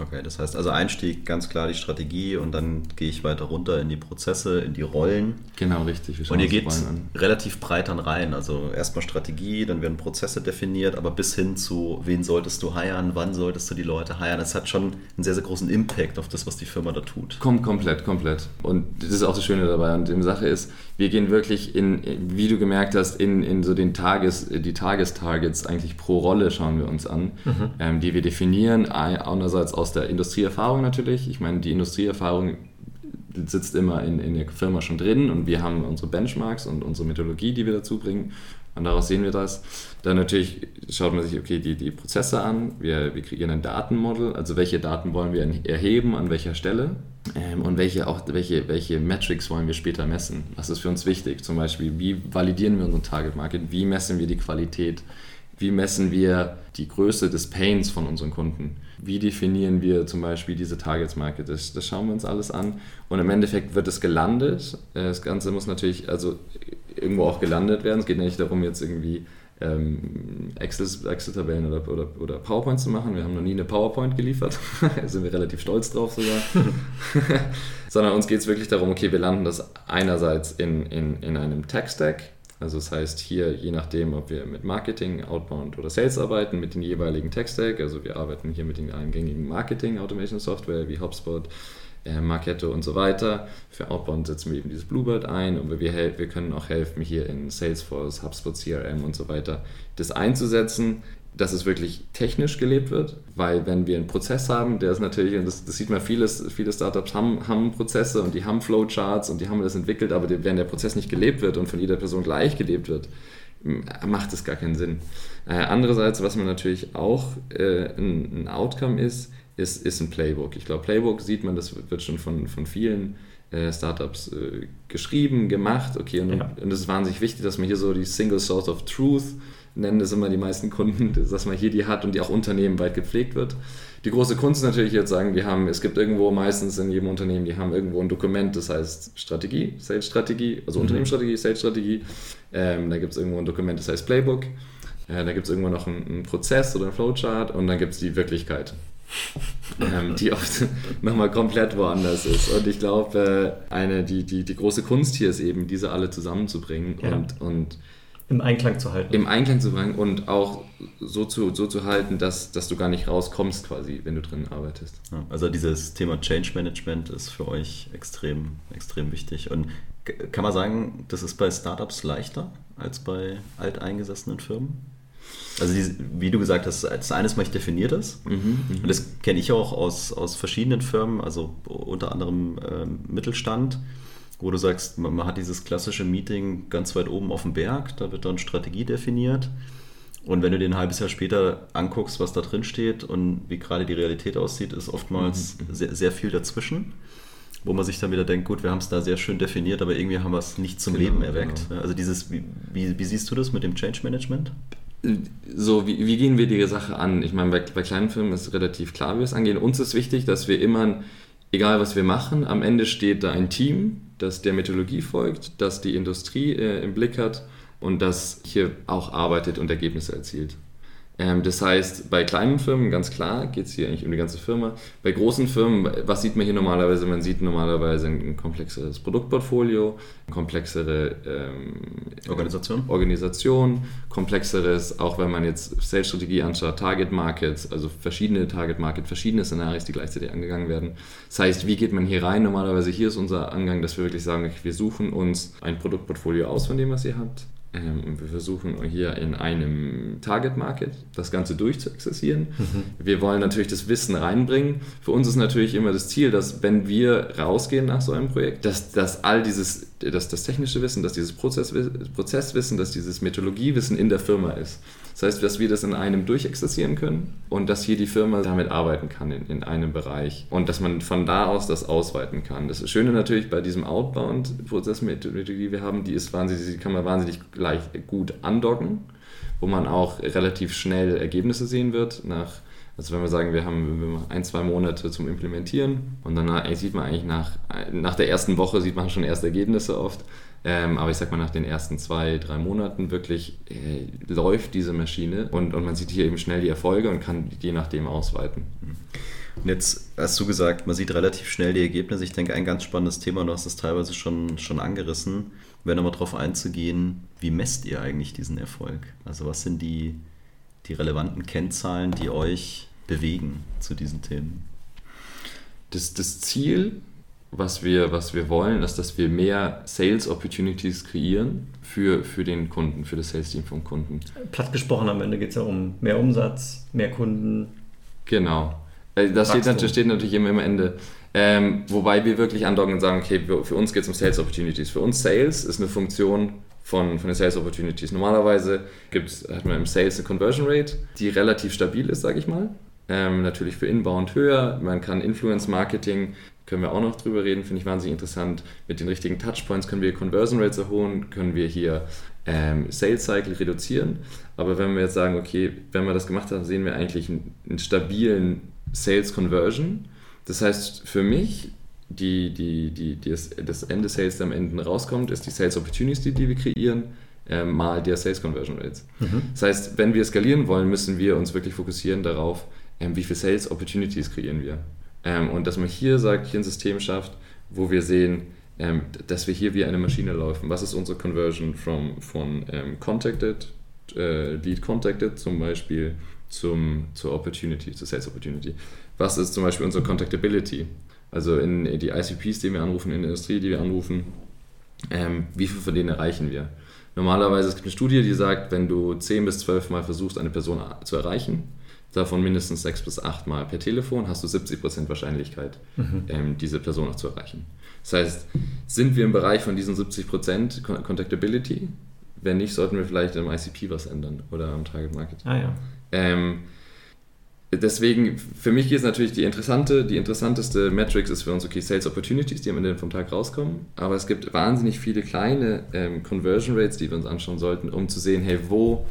Okay, das heißt also Einstieg ganz klar die Strategie und dann gehe ich weiter runter in die Prozesse, in die Rollen. Genau, richtig. Und ihr geht relativ breit dann rein. Also erstmal Strategie, dann werden Prozesse definiert, aber bis hin zu, wen solltest du heiern, wann solltest du die Leute heiern. Es hat schon einen sehr, sehr großen Impact auf das, was die Firma da tut. Kommt komplett, komplett. Und das ist auch das Schöne dabei. Und die Sache ist, wir gehen wirklich in, wie du gemerkt hast, in, in so den Tages, die Tagestargets eigentlich pro Rolle schauen wir uns an, mhm. ähm, die wir definieren. Einerseits aus der Industrieerfahrung natürlich. Ich meine, die Industrieerfahrung sitzt immer in, in der Firma schon drin und wir haben unsere Benchmarks und unsere Methodologie, die wir dazu bringen. Und daraus sehen wir das. Dann natürlich schaut man sich, okay, die, die Prozesse an. Wir, wir kreieren ein Datenmodel, also welche Daten wollen wir erheben, an welcher Stelle. Ähm, und welche, auch, welche, welche Metrics wollen wir später messen? Was ist für uns wichtig? Zum Beispiel, wie validieren wir unseren Target Market? Wie messen wir die Qualität? Wie messen wir die Größe des Pains von unseren Kunden? Wie definieren wir zum Beispiel diese Target Market? Das, das schauen wir uns alles an. Und im Endeffekt wird es gelandet. Äh, das Ganze muss natürlich also irgendwo auch gelandet werden. Es geht nicht darum, jetzt irgendwie ähm, Excel-Tabellen oder, oder, oder PowerPoint zu machen. Wir haben noch nie eine PowerPoint geliefert. [laughs] da sind wir relativ stolz drauf sogar. [laughs] Sondern uns geht es wirklich darum, okay, wir landen das einerseits in, in, in einem Tech-Stack. Also das heißt hier, je nachdem, ob wir mit Marketing, Outbound oder Sales arbeiten, mit den jeweiligen Tech-Stack. Also wir arbeiten hier mit den eingängigen Marketing-Automation-Software wie HubSpot, äh, Marketo und so weiter. Für Outbound setzen wir eben dieses Bluebird ein und wir, wir können auch helfen, hier in Salesforce, HubSpot, CRM und so weiter, das einzusetzen, dass es wirklich technisch gelebt wird, weil wenn wir einen Prozess haben, der ist natürlich, und das, das sieht man, vieles, viele Startups haben, haben Prozesse und die haben Flowcharts und die haben das entwickelt, aber wenn der Prozess nicht gelebt wird und von jeder Person gleich gelebt wird, macht es gar keinen Sinn. Äh, andererseits, was man natürlich auch äh, ein, ein Outcome ist, ist, ist ein Playbook. Ich glaube, Playbook sieht man, das wird schon von, von vielen äh, Startups äh, geschrieben, gemacht. Okay, und, ja. und es ist wahnsinnig wichtig, dass man hier so die Single Source of Truth nennen das immer die meisten Kunden, dass man hier die hat und die auch unternehmenweit gepflegt wird. Die große Kunst ist natürlich jetzt sagen, wir haben, es gibt irgendwo meistens in jedem Unternehmen, die haben irgendwo ein Dokument, das heißt Strategie, Sales-Strategie, also mhm. Unternehmensstrategie, Sales-Strategie. Ähm, da gibt es irgendwo ein Dokument, das heißt Playbook. Äh, da gibt es irgendwo noch einen, einen Prozess oder einen Flowchart und dann gibt es die Wirklichkeit ähm, die oft [laughs] nochmal komplett woanders ist. Und ich glaube, äh, eine, die, die, die große Kunst hier ist eben, diese alle zusammenzubringen ja. und, und im Einklang zu halten. Im Einklang zu bringen und auch so zu, so zu halten, dass, dass du gar nicht rauskommst quasi, wenn du drin arbeitest. Ja, also dieses Thema Change Management ist für euch extrem, extrem wichtig. Und kann man sagen, das ist bei Startups leichter als bei alteingesessenen Firmen? Also die, wie du gesagt hast, das eine ist mal definiert ist. Mhm, mhm, und das kenne ich auch aus, aus verschiedenen Firmen, also unter anderem äh, Mittelstand, wo du sagst, man, man, hat dieses klassische Meeting ganz weit oben auf dem Berg, da wird dann Strategie definiert. Und wenn du dir ein halbes Jahr später anguckst, was da drin steht und wie gerade die Realität aussieht, ist oftmals mhm, mhm. sehr, sehr viel dazwischen wo man sich dann wieder denkt, gut, wir haben es da sehr schön definiert, aber irgendwie haben wir es nicht zum genau, Leben erweckt. Genau. Also dieses, wie, wie, wie, siehst du das mit dem Change Management? so, wie, wie, gehen wir die Sache an? Ich meine, bei, bei kleinen Firmen ist relativ klar, wie wir es angehen. Uns ist wichtig, dass wir immer, egal was wir machen, am Ende steht da ein Team, das der Methodologie folgt, das die Industrie äh, im Blick hat und das hier auch arbeitet und Ergebnisse erzielt. Ähm, das heißt, bei kleinen Firmen, ganz klar, geht es hier eigentlich um die ganze Firma. Bei großen Firmen, was sieht man hier normalerweise? Man sieht normalerweise ein komplexeres Produktportfolio, komplexere ähm, Organisation. Organisation, komplexeres, auch wenn man jetzt Sales-Strategie anschaut, Target Markets, also verschiedene Target Market, verschiedene Szenarien, die gleichzeitig angegangen werden. Das heißt, wie geht man hier rein? Normalerweise hier ist unser Angang, dass wir wirklich sagen, wir suchen uns ein Produktportfolio aus von dem, was ihr habt ähm, wir versuchen hier in einem Target Market das Ganze durchzuexerzieren. Mhm. Wir wollen natürlich das Wissen reinbringen. Für uns ist natürlich immer das Ziel, dass wenn wir rausgehen nach so einem Projekt, dass, dass all dieses, dass das technische Wissen, dass dieses Prozess, Prozesswissen, dass dieses Methodologiewissen in der Firma ist. Das heißt, dass wir das in einem durchexerzieren können und dass hier die Firma damit arbeiten kann in, in einem Bereich und dass man von da aus das ausweiten kann. Das Schöne natürlich bei diesem Outbound-Prozessmethodologie, die wir haben, die ist wahnsinnig, die kann man wahnsinnig leicht gut andocken, wo man auch relativ schnell Ergebnisse sehen wird nach also wenn wir sagen, wir haben ein, zwei Monate zum Implementieren und dann sieht man eigentlich nach, nach der ersten Woche sieht man schon erste Ergebnisse oft. Ähm, aber ich sag mal, nach den ersten zwei, drei Monaten wirklich äh, läuft diese Maschine und, und man sieht hier eben schnell die Erfolge und kann je nachdem ausweiten. Und jetzt hast du gesagt, man sieht relativ schnell die Ergebnisse. Ich denke, ein ganz spannendes Thema, du hast es teilweise schon, schon angerissen, wäre nochmal darauf einzugehen, wie messt ihr eigentlich diesen Erfolg? Also was sind die, die relevanten Kennzahlen, die euch bewegen zu diesen Themen? Das, das Ziel was wir, was wir wollen, ist, dass wir mehr Sales Opportunities kreieren für, für den Kunden, für das Sales Team vom Kunden. Platt gesprochen, am Ende geht es ja um mehr Umsatz, mehr Kunden. Genau. Äh, das steht natürlich, steht natürlich immer am Ende. Ähm, wobei wir wirklich andocken und sagen, okay, für uns geht es um Sales Opportunities. Für uns Sales ist eine Funktion von, von den Sales Opportunities. Normalerweise gibt's, hat man im Sales eine Conversion Rate, die relativ stabil ist, sage ich mal. Ähm, natürlich für Inbound höher. Man kann Influence Marketing, können wir auch noch drüber reden, finde ich wahnsinnig interessant. Mit den richtigen Touchpoints können wir Conversion Rates erhöhen, können wir hier ähm, Sales Cycle reduzieren. Aber wenn wir jetzt sagen, okay, wenn wir das gemacht haben, sehen wir eigentlich einen, einen stabilen Sales Conversion. Das heißt, für mich die, die, die, die das, das Ende Sales, der am Ende rauskommt, ist die Sales Opportunity, die wir kreieren, äh, mal der Sales Conversion Rates. Mhm. Das heißt, wenn wir skalieren wollen, müssen wir uns wirklich fokussieren darauf, ähm, wie viele Sales Opportunities kreieren wir. Ähm, und dass man hier sagt, hier ein System schafft, wo wir sehen, ähm, dass wir hier wie eine Maschine laufen. Was ist unsere Conversion from, von ähm, Contacted, äh, Lead Contacted zum Beispiel zum, zur Opportunity, zur Sales Opportunity? Was ist zum Beispiel unsere Contactability? Also in die ICPs, die wir anrufen, in der Industrie, die wir anrufen, ähm, wie viel von denen erreichen wir? Normalerweise es gibt eine Studie, die sagt, wenn du 10 bis 12 Mal versuchst, eine Person zu erreichen, davon mindestens 6 bis 8 Mal per Telefon, hast du 70% Wahrscheinlichkeit, mhm. ähm, diese Person auch zu erreichen. Das heißt, sind wir im Bereich von diesen 70% Contactability? Wenn nicht, sollten wir vielleicht im ICP was ändern oder am Target Market. Ah ja. Ähm, deswegen, für mich ist natürlich die interessante, die interessanteste Metrics ist für uns, okay, Sales Opportunities, die am Ende vom Tag rauskommen. Aber es gibt wahnsinnig viele kleine ähm, Conversion Rates, die wir uns anschauen sollten, um zu sehen, hey, wo,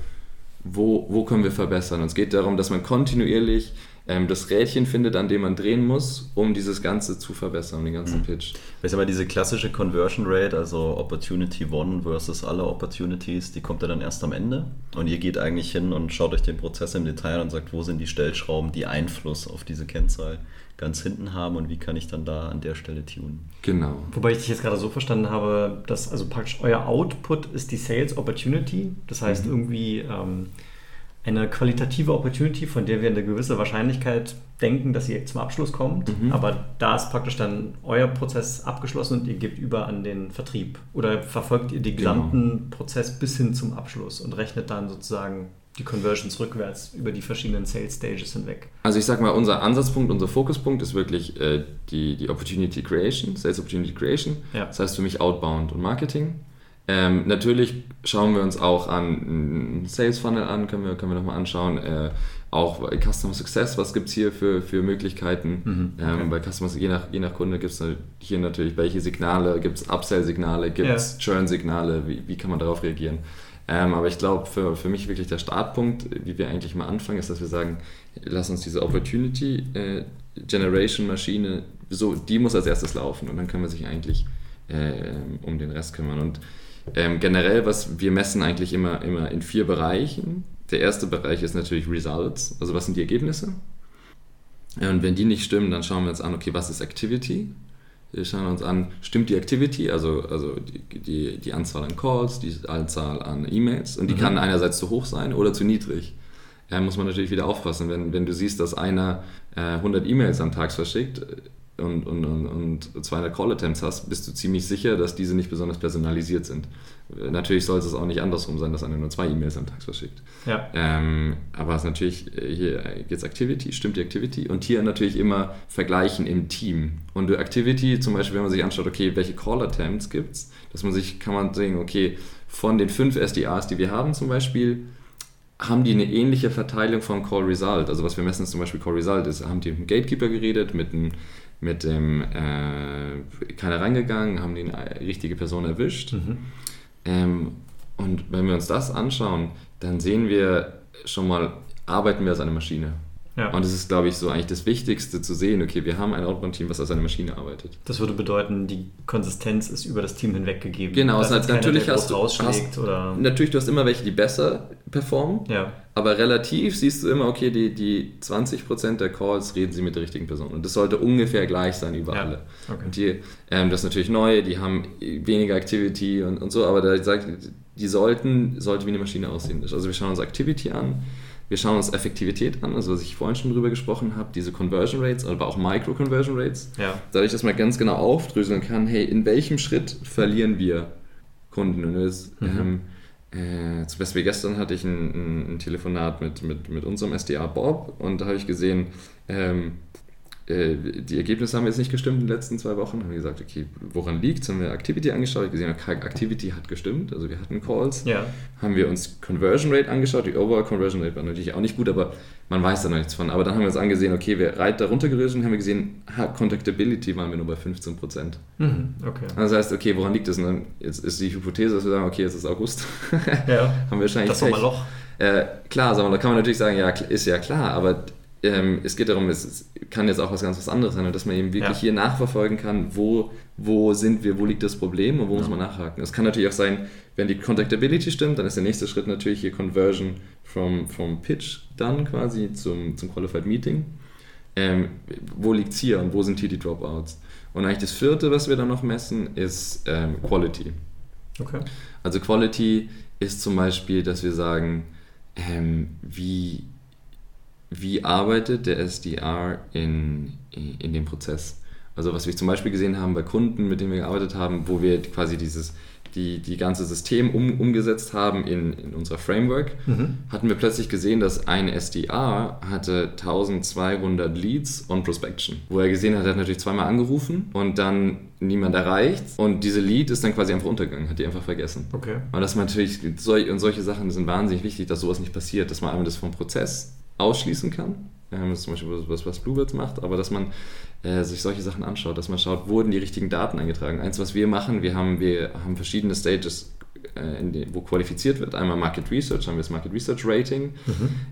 wo, wo können wir verbessern? Und es geht darum, dass man kontinuierlich ähm, das Rädchen findet, an dem man drehen muss, um dieses Ganze zu verbessern, den ganzen mhm. Pitch. Ich sag mal, diese klassische Conversion Rate, also Opportunity One versus alle Opportunities, die kommt ja dann erst am Ende. Und ihr geht eigentlich hin und schaut euch den Prozess im Detail an und sagt, wo sind die Stellschrauben, die Einfluss auf diese Kennzahl ganz hinten haben und wie kann ich dann da an der Stelle tunen. Genau. Wobei ich dich jetzt gerade so verstanden habe, dass also praktisch euer Output ist die Sales Opportunity. Das heißt mhm. irgendwie ähm, eine qualitative Opportunity, von der wir eine gewisse Wahrscheinlichkeit denken, dass sie zum Abschluss kommt. Mhm. Aber da ist praktisch dann euer Prozess abgeschlossen und ihr gebt über an den Vertrieb. Oder verfolgt ihr den genau. gesamten genau. Prozess bis hin zum Abschluss und rechnet dann sozusagen die Conversions rückwärts über die verschiedenen Sales Stages hinweg. Also ich sag mal, unser Ansatzpunkt, unser Fokuspunkt ist wirklich äh, die, die Opportunity Creation, Sales Opportunity Creation. Ja. Das heißt für mich Outbound und Marketing. Ähm, natürlich schauen wir uns auch an Sales Funnel an, können wir, können wir nochmal anschauen. Äh, auch Customer Success, was gibt es hier für, für Möglichkeiten? Mhm, okay. ähm, bei Customer je nach, je nach Kunde gibt es hier natürlich welche Signale, gibt es Upsell-Signale, gibt es ja. Churn-Signale, wie, wie kann man darauf reagieren? Ähm, aber ich glaube, für, für mich wirklich der Startpunkt, wie wir eigentlich mal anfangen, ist, dass wir sagen, lass uns diese Opportunity äh, Generation Maschine, so, die muss als erstes laufen und dann können wir sich eigentlich äh, um den Rest kümmern. Und ähm, generell, was wir messen eigentlich immer, immer in vier Bereichen. Der erste Bereich ist natürlich Results, also was sind die Ergebnisse? Und wenn die nicht stimmen, dann schauen wir uns an, okay, was ist Activity? Wir schauen uns an, stimmt die Activity, also, also die, die, die Anzahl an Calls, die Anzahl an E-Mails und die mhm. kann einerseits zu hoch sein oder zu niedrig. Da muss man natürlich wieder aufpassen, wenn, wenn du siehst, dass einer äh, 100 E-Mails am Tag verschickt, und, und, und, und 200 Call-Attempts hast, bist du ziemlich sicher, dass diese nicht besonders personalisiert sind. Natürlich sollte es auch nicht andersrum sein, dass einer nur zwei E-Mails am Tag verschickt. Ja. Ähm, aber es ist natürlich, äh, hier es Activity, stimmt die Activity und hier natürlich immer vergleichen im Team. Und die Activity, zum Beispiel, wenn man sich anschaut, okay, welche Call-Attempts gibt es, dass man sich, kann man sehen, okay, von den fünf SDAs, die wir haben zum Beispiel, haben die eine ähnliche Verteilung von Call Result. Also was wir messen ist zum Beispiel Call Result ist, haben die mit dem Gatekeeper geredet, mit einem mit dem äh, keiner reingegangen, haben die richtige Person erwischt. Mhm. Ähm, und wenn wir uns das anschauen, dann sehen wir schon mal, arbeiten wir als eine Maschine. Ja. Und das ist, glaube ich, so eigentlich das Wichtigste zu sehen, okay, wir haben ein Outbound-Team, was als eine Maschine arbeitet. Das würde bedeuten, die Konsistenz ist über das Team hinweg gegeben. Genau, es hat, natürlich hast du, hast, oder natürlich, du hast immer welche, die besser performen, ja. aber relativ siehst du immer, okay, die, die 20% der Calls reden sie mit der richtigen Person. Und das sollte ungefähr gleich sein über ja. alle. Okay. Und die, ähm, das ist natürlich neue, die haben weniger Activity und, und so, aber da sagt, die sollten, sollte wie eine Maschine aussehen. Also wir schauen uns Activity an, wir schauen uns Effektivität an, also was ich vorhin schon drüber gesprochen habe, diese Conversion Rates, aber auch Micro-Conversion Rates. Ja. Dadurch, dass man ganz genau aufdröseln kann, hey, in welchem Schritt verlieren wir Kunden? Und das, mhm. ähm, äh, zum Beispiel gestern hatte ich ein, ein, Telefonat mit, mit, mit unserem SDA Bob und da habe ich gesehen, ähm, äh, die Ergebnisse haben jetzt nicht gestimmt in den letzten zwei Wochen. Haben wir gesagt, okay, woran liegt es? Haben wir Activity angeschaut, wir gesehen, Activity hat gestimmt, also wir hatten Calls. Ja. Haben wir uns Conversion Rate angeschaut, die Overall Conversion Rate war natürlich auch nicht gut, aber man weiß da noch nichts von. Aber dann haben wir uns angesehen, okay, wir reit darunter gelöst und haben wir gesehen, Contactability waren wir nur bei 15 Prozent. Mhm, okay. Das heißt, okay, woran liegt dann jetzt ist die Hypothese, dass wir sagen, okay, jetzt ist August. Ja. [laughs] haben wir wahrscheinlich Das Sommerloch. äh, klar, da kann man natürlich sagen, ja, ist ja klar, aber ähm, es geht darum, es, es kann jetzt auch was ganz was anderes sein und dass man eben wirklich Ja. hier nachverfolgen kann, wo, wo sind wir, wo liegt das Problem und wo muss Ja. man nachhaken. Es kann natürlich auch sein, wenn die Contactability stimmt, dann ist der nächste Schritt natürlich hier Conversion vom, vom Pitch dann quasi zum, zum Qualified Meeting. Ähm, wo liegt es hier und wo sind hier die Dropouts? Und eigentlich das vierte, was wir dann noch messen, ist ähm, Quality. Okay. Also Quality ist zum Beispiel, dass wir sagen, ähm, wie, wie arbeitet der SDR in, in dem Prozess. Also was wir zum Beispiel gesehen haben bei Kunden, mit denen wir gearbeitet haben, wo wir quasi dieses, die, die ganze System um, umgesetzt haben in, in unser Framework, Mhm. hatten wir plötzlich gesehen, dass ein SDR hatte 1200 Leads on Prospection. Wo er gesehen hat, er hat natürlich zweimal angerufen und dann niemand erreicht und diese Lead ist dann quasi einfach untergegangen, hat die einfach vergessen. Okay. Und das natürlich, und solche Sachen sind wahnsinnig wichtig, dass sowas nicht passiert, dass man einmal das vom Prozess ausschließen kann. Ähm, zum Beispiel was, was Bluebirds macht, aber dass man äh, sich solche Sachen anschaut, dass man schaut, wurden die richtigen Daten eingetragen. Eins, was wir machen, wir haben, wir haben verschiedene Stages, äh, denen, wo qualifiziert wird. Einmal Market Research, haben wir das Market Research Rating.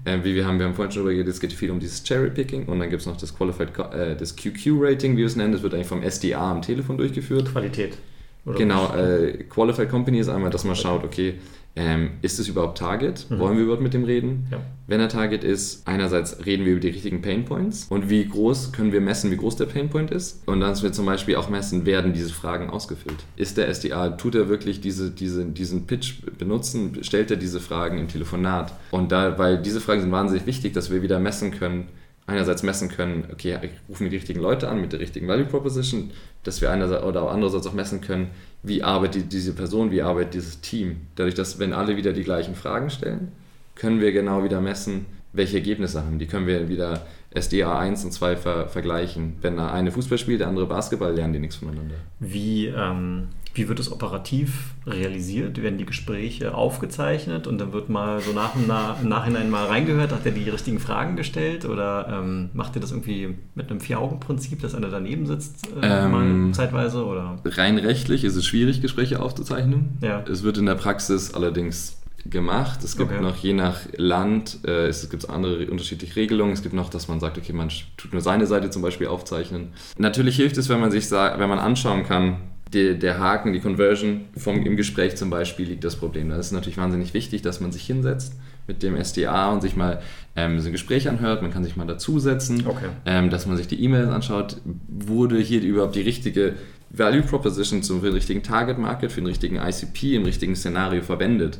Äh, wie wir haben, wir haben vorhin schon darüber geredet, es geht viel um dieses Cherry Picking und dann gibt es noch das Qualified, äh, das QQ Rating, wie wir es nennen, das wird eigentlich vom SDA am Telefon durchgeführt. Qualität. Oder Genau, äh, Qualified Company ist einmal, dass man schaut, okay, ähm, ist es überhaupt Target? Mhm. Wollen wir überhaupt mit dem reden? Ja. Wenn er Target ist, einerseits reden wir über die richtigen Pain Points und wie groß können wir messen, wie groß der Pain Point ist. Und dann müssen wir zum Beispiel auch messen, werden diese Fragen ausgefüllt. Ist der SDA, tut er wirklich diese, diese, diesen Pitch benutzen? Stellt er diese Fragen im Telefonat? Und da, weil diese Fragen sind wahnsinnig wichtig, dass wir wieder messen können, einerseits messen können, okay, rufen wir die richtigen Leute an mit der richtigen Value Proposition, dass wir einerseits oder andererseits auch messen können, wie arbeitet diese Person, wie arbeitet dieses Team. Dadurch, dass wenn alle wieder die gleichen Fragen stellen, können wir genau wieder messen, welche Ergebnisse haben. Die können wir wieder SDA 1 und 2 ver vergleichen. Wenn der eine Fußball spielt, der andere Basketball, lernen die nichts voneinander. Wie, ähm, wie wird es operativ realisiert? Werden die Gespräche aufgezeichnet und dann wird mal so nach, und nach, im Nachhinein mal reingehört, hat er die richtigen Fragen gestellt oder ähm, macht ihr das irgendwie mit einem Vier-Augen-Prinzip, dass einer daneben sitzt äh, Ähm, zeitweise? Oder? Rein rechtlich ist es schwierig, Gespräche aufzuzeichnen. Ja. Es wird in der Praxis allerdings gemacht. Es gibt Okay. noch je nach Land, äh, es gibt andere unterschiedliche Regelungen. Es gibt noch, dass man sagt, okay, man tut nur seine Seite zum Beispiel aufzeichnen. Natürlich hilft es, wenn man sich wenn man anschauen kann, die, der Haken, die Conversion vom, im Gespräch zum Beispiel liegt das Problem. Da ist es natürlich wahnsinnig wichtig, dass man sich hinsetzt mit dem SDA und sich mal ähm, so ein Gespräch anhört. Man kann sich mal dazusetzen, Okay. ähm, dass man sich die E-Mails anschaut. Wurde hier überhaupt die richtige Value Proposition zum richtigen Target Market, für den richtigen ICP im richtigen Szenario verwendet?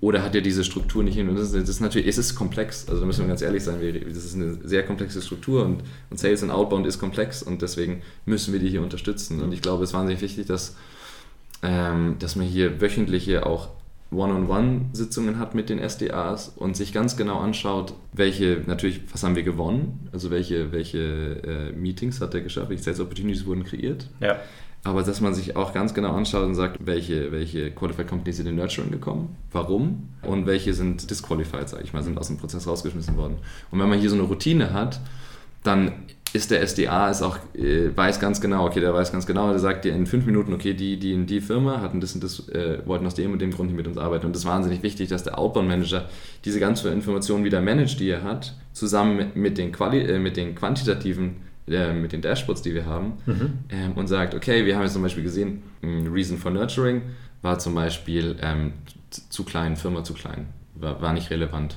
Oder hat er diese Struktur nicht hin? Und das ist, das ist natürlich, es ist komplex. Also da müssen wir ganz ehrlich sein, das ist eine sehr komplexe Struktur und, und Sales und Outbound ist komplex und deswegen müssen wir die hier unterstützen. Und ich glaube, es ist wahnsinnig wichtig, dass, ähm, dass man hier wöchentliche auch One-on-One-Sitzungen hat mit den SDAs und sich ganz genau anschaut, welche, natürlich, was haben wir gewonnen, also welche, welche äh, Meetings hat er geschafft, welche Sales Opportunities wurden kreiert, Ja. Aber dass man sich auch ganz genau anschaut und sagt, welche, welche Qualified Companies sind in Nurturing gekommen, warum und welche sind disqualified, sage ich mal, sind aus dem Prozess rausgeschmissen worden. Und wenn man hier so eine Routine hat, dann ist der SDA ist auch, äh, weiß ganz genau, okay, der weiß ganz genau, der sagt dir in fünf Minuten, okay, die, die in die Firma hatten das und das, äh, wollten aus dem und dem Grund nicht mit uns arbeiten. Und das ist wahnsinnig wichtig, dass der Outbound-Manager diese ganzen Informationen wieder managt, die er hat, zusammen mit, mit, den, Quali äh, mit den quantitativen, äh, mit den Dashboards, die wir haben, ähm, und sagt, okay, wir haben jetzt zum Beispiel gesehen, Reason for Nurturing war zum Beispiel ähm, zu- zu klein, Firma zu klein, war, war nicht relevant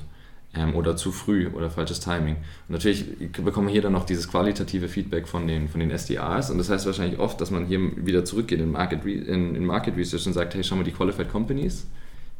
ähm, oder zu früh oder falsches Timing. Und natürlich bekommen wir hier dann noch dieses qualitative Feedback von den, von den SDRs und das heißt wahrscheinlich oft, dass man hier wieder zurückgeht in Market, Re in, in Market Research und sagt, hey, schau mal die Qualified Companies,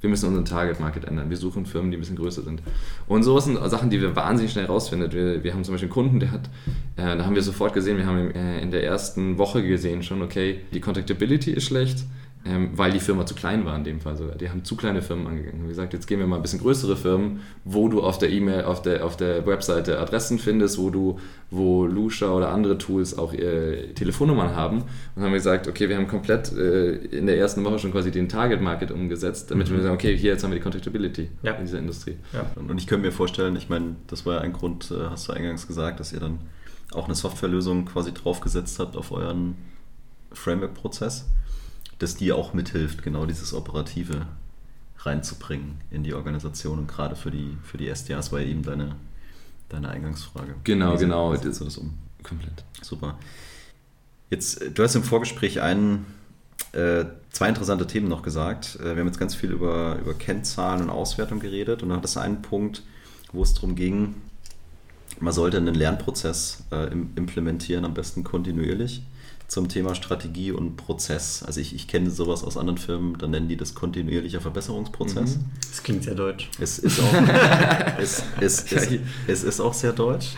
wir müssen unseren Target Market ändern. Wir suchen Firmen, die ein bisschen größer sind. Und sowas sind Sachen, die wir wahnsinnig schnell rausfinden. Wir, wir haben zum Beispiel einen Kunden, der hat, äh, da haben wir sofort gesehen, wir haben äh, in der ersten Woche gesehen schon, okay, die Contactability ist schlecht, ähm, weil die Firma zu klein war in dem Fall sogar. Die haben zu kleine Firmen angegangen. Wie gesagt, jetzt gehen wir mal ein bisschen größere Firmen, wo du auf der E-Mail, auf der, auf der Webseite Adressen findest, wo du, wo Lusha oder andere Tools auch äh, Telefonnummern haben. Und haben gesagt, okay, wir haben komplett äh, in der ersten Woche schon quasi den Target Market umgesetzt, damit mhm. wir sagen, okay, hier jetzt haben wir die Contactability ja. in dieser Industrie. Ja. Und ich könnte mir vorstellen, ich meine, das war ja ein Grund, äh, hast du eingangs gesagt, dass ihr dann auch eine Softwarelösung quasi draufgesetzt habt auf euren Framework-Prozess dass die auch mithilft, genau dieses Operative reinzubringen in die Organisation und gerade für die, für die SDAs war eben deine, deine Eingangsfrage. Genau, Wie genau. Setzt du das um? Komplett. Super. Jetzt, du hast im Vorgespräch einen, äh, zwei interessante Themen noch gesagt. Äh, wir haben jetzt ganz viel über, über Kennzahlen und Auswertung geredet und dann hat es einen Punkt, wo es darum ging, man sollte einen Lernprozess äh, implementieren, am besten kontinuierlich zum Thema Strategie und Prozess. Also ich, ich kenne sowas aus anderen Firmen, dann nennen die das kontinuierlicher Verbesserungsprozess. Mhm. Das klingt sehr deutsch. Es ist auch, [laughs] es, es, es, es, ist auch sehr deutsch.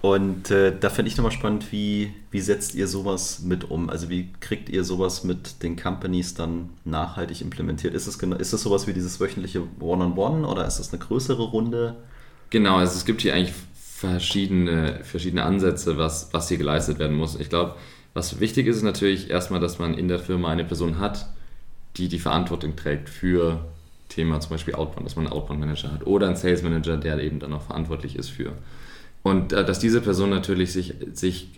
Und äh, da finde ich nochmal spannend, wie, wie setzt ihr sowas mit um? Also wie kriegt ihr sowas mit den Companies dann nachhaltig implementiert? Ist es, ist es sowas wie dieses wöchentliche One-on-One -on -One oder ist es eine größere Runde? Genau, also es gibt hier eigentlich verschiedene, verschiedene Ansätze, was, was hier geleistet werden muss. Ich glaube, was wichtig ist, ist natürlich erstmal, dass man in der Firma eine Person hat, die die Verantwortung trägt für Thema zum Beispiel Outbound, dass man einen Outbound-Manager hat oder einen Sales-Manager, der eben dann auch verantwortlich ist für. Und äh, dass diese Person natürlich sich, sich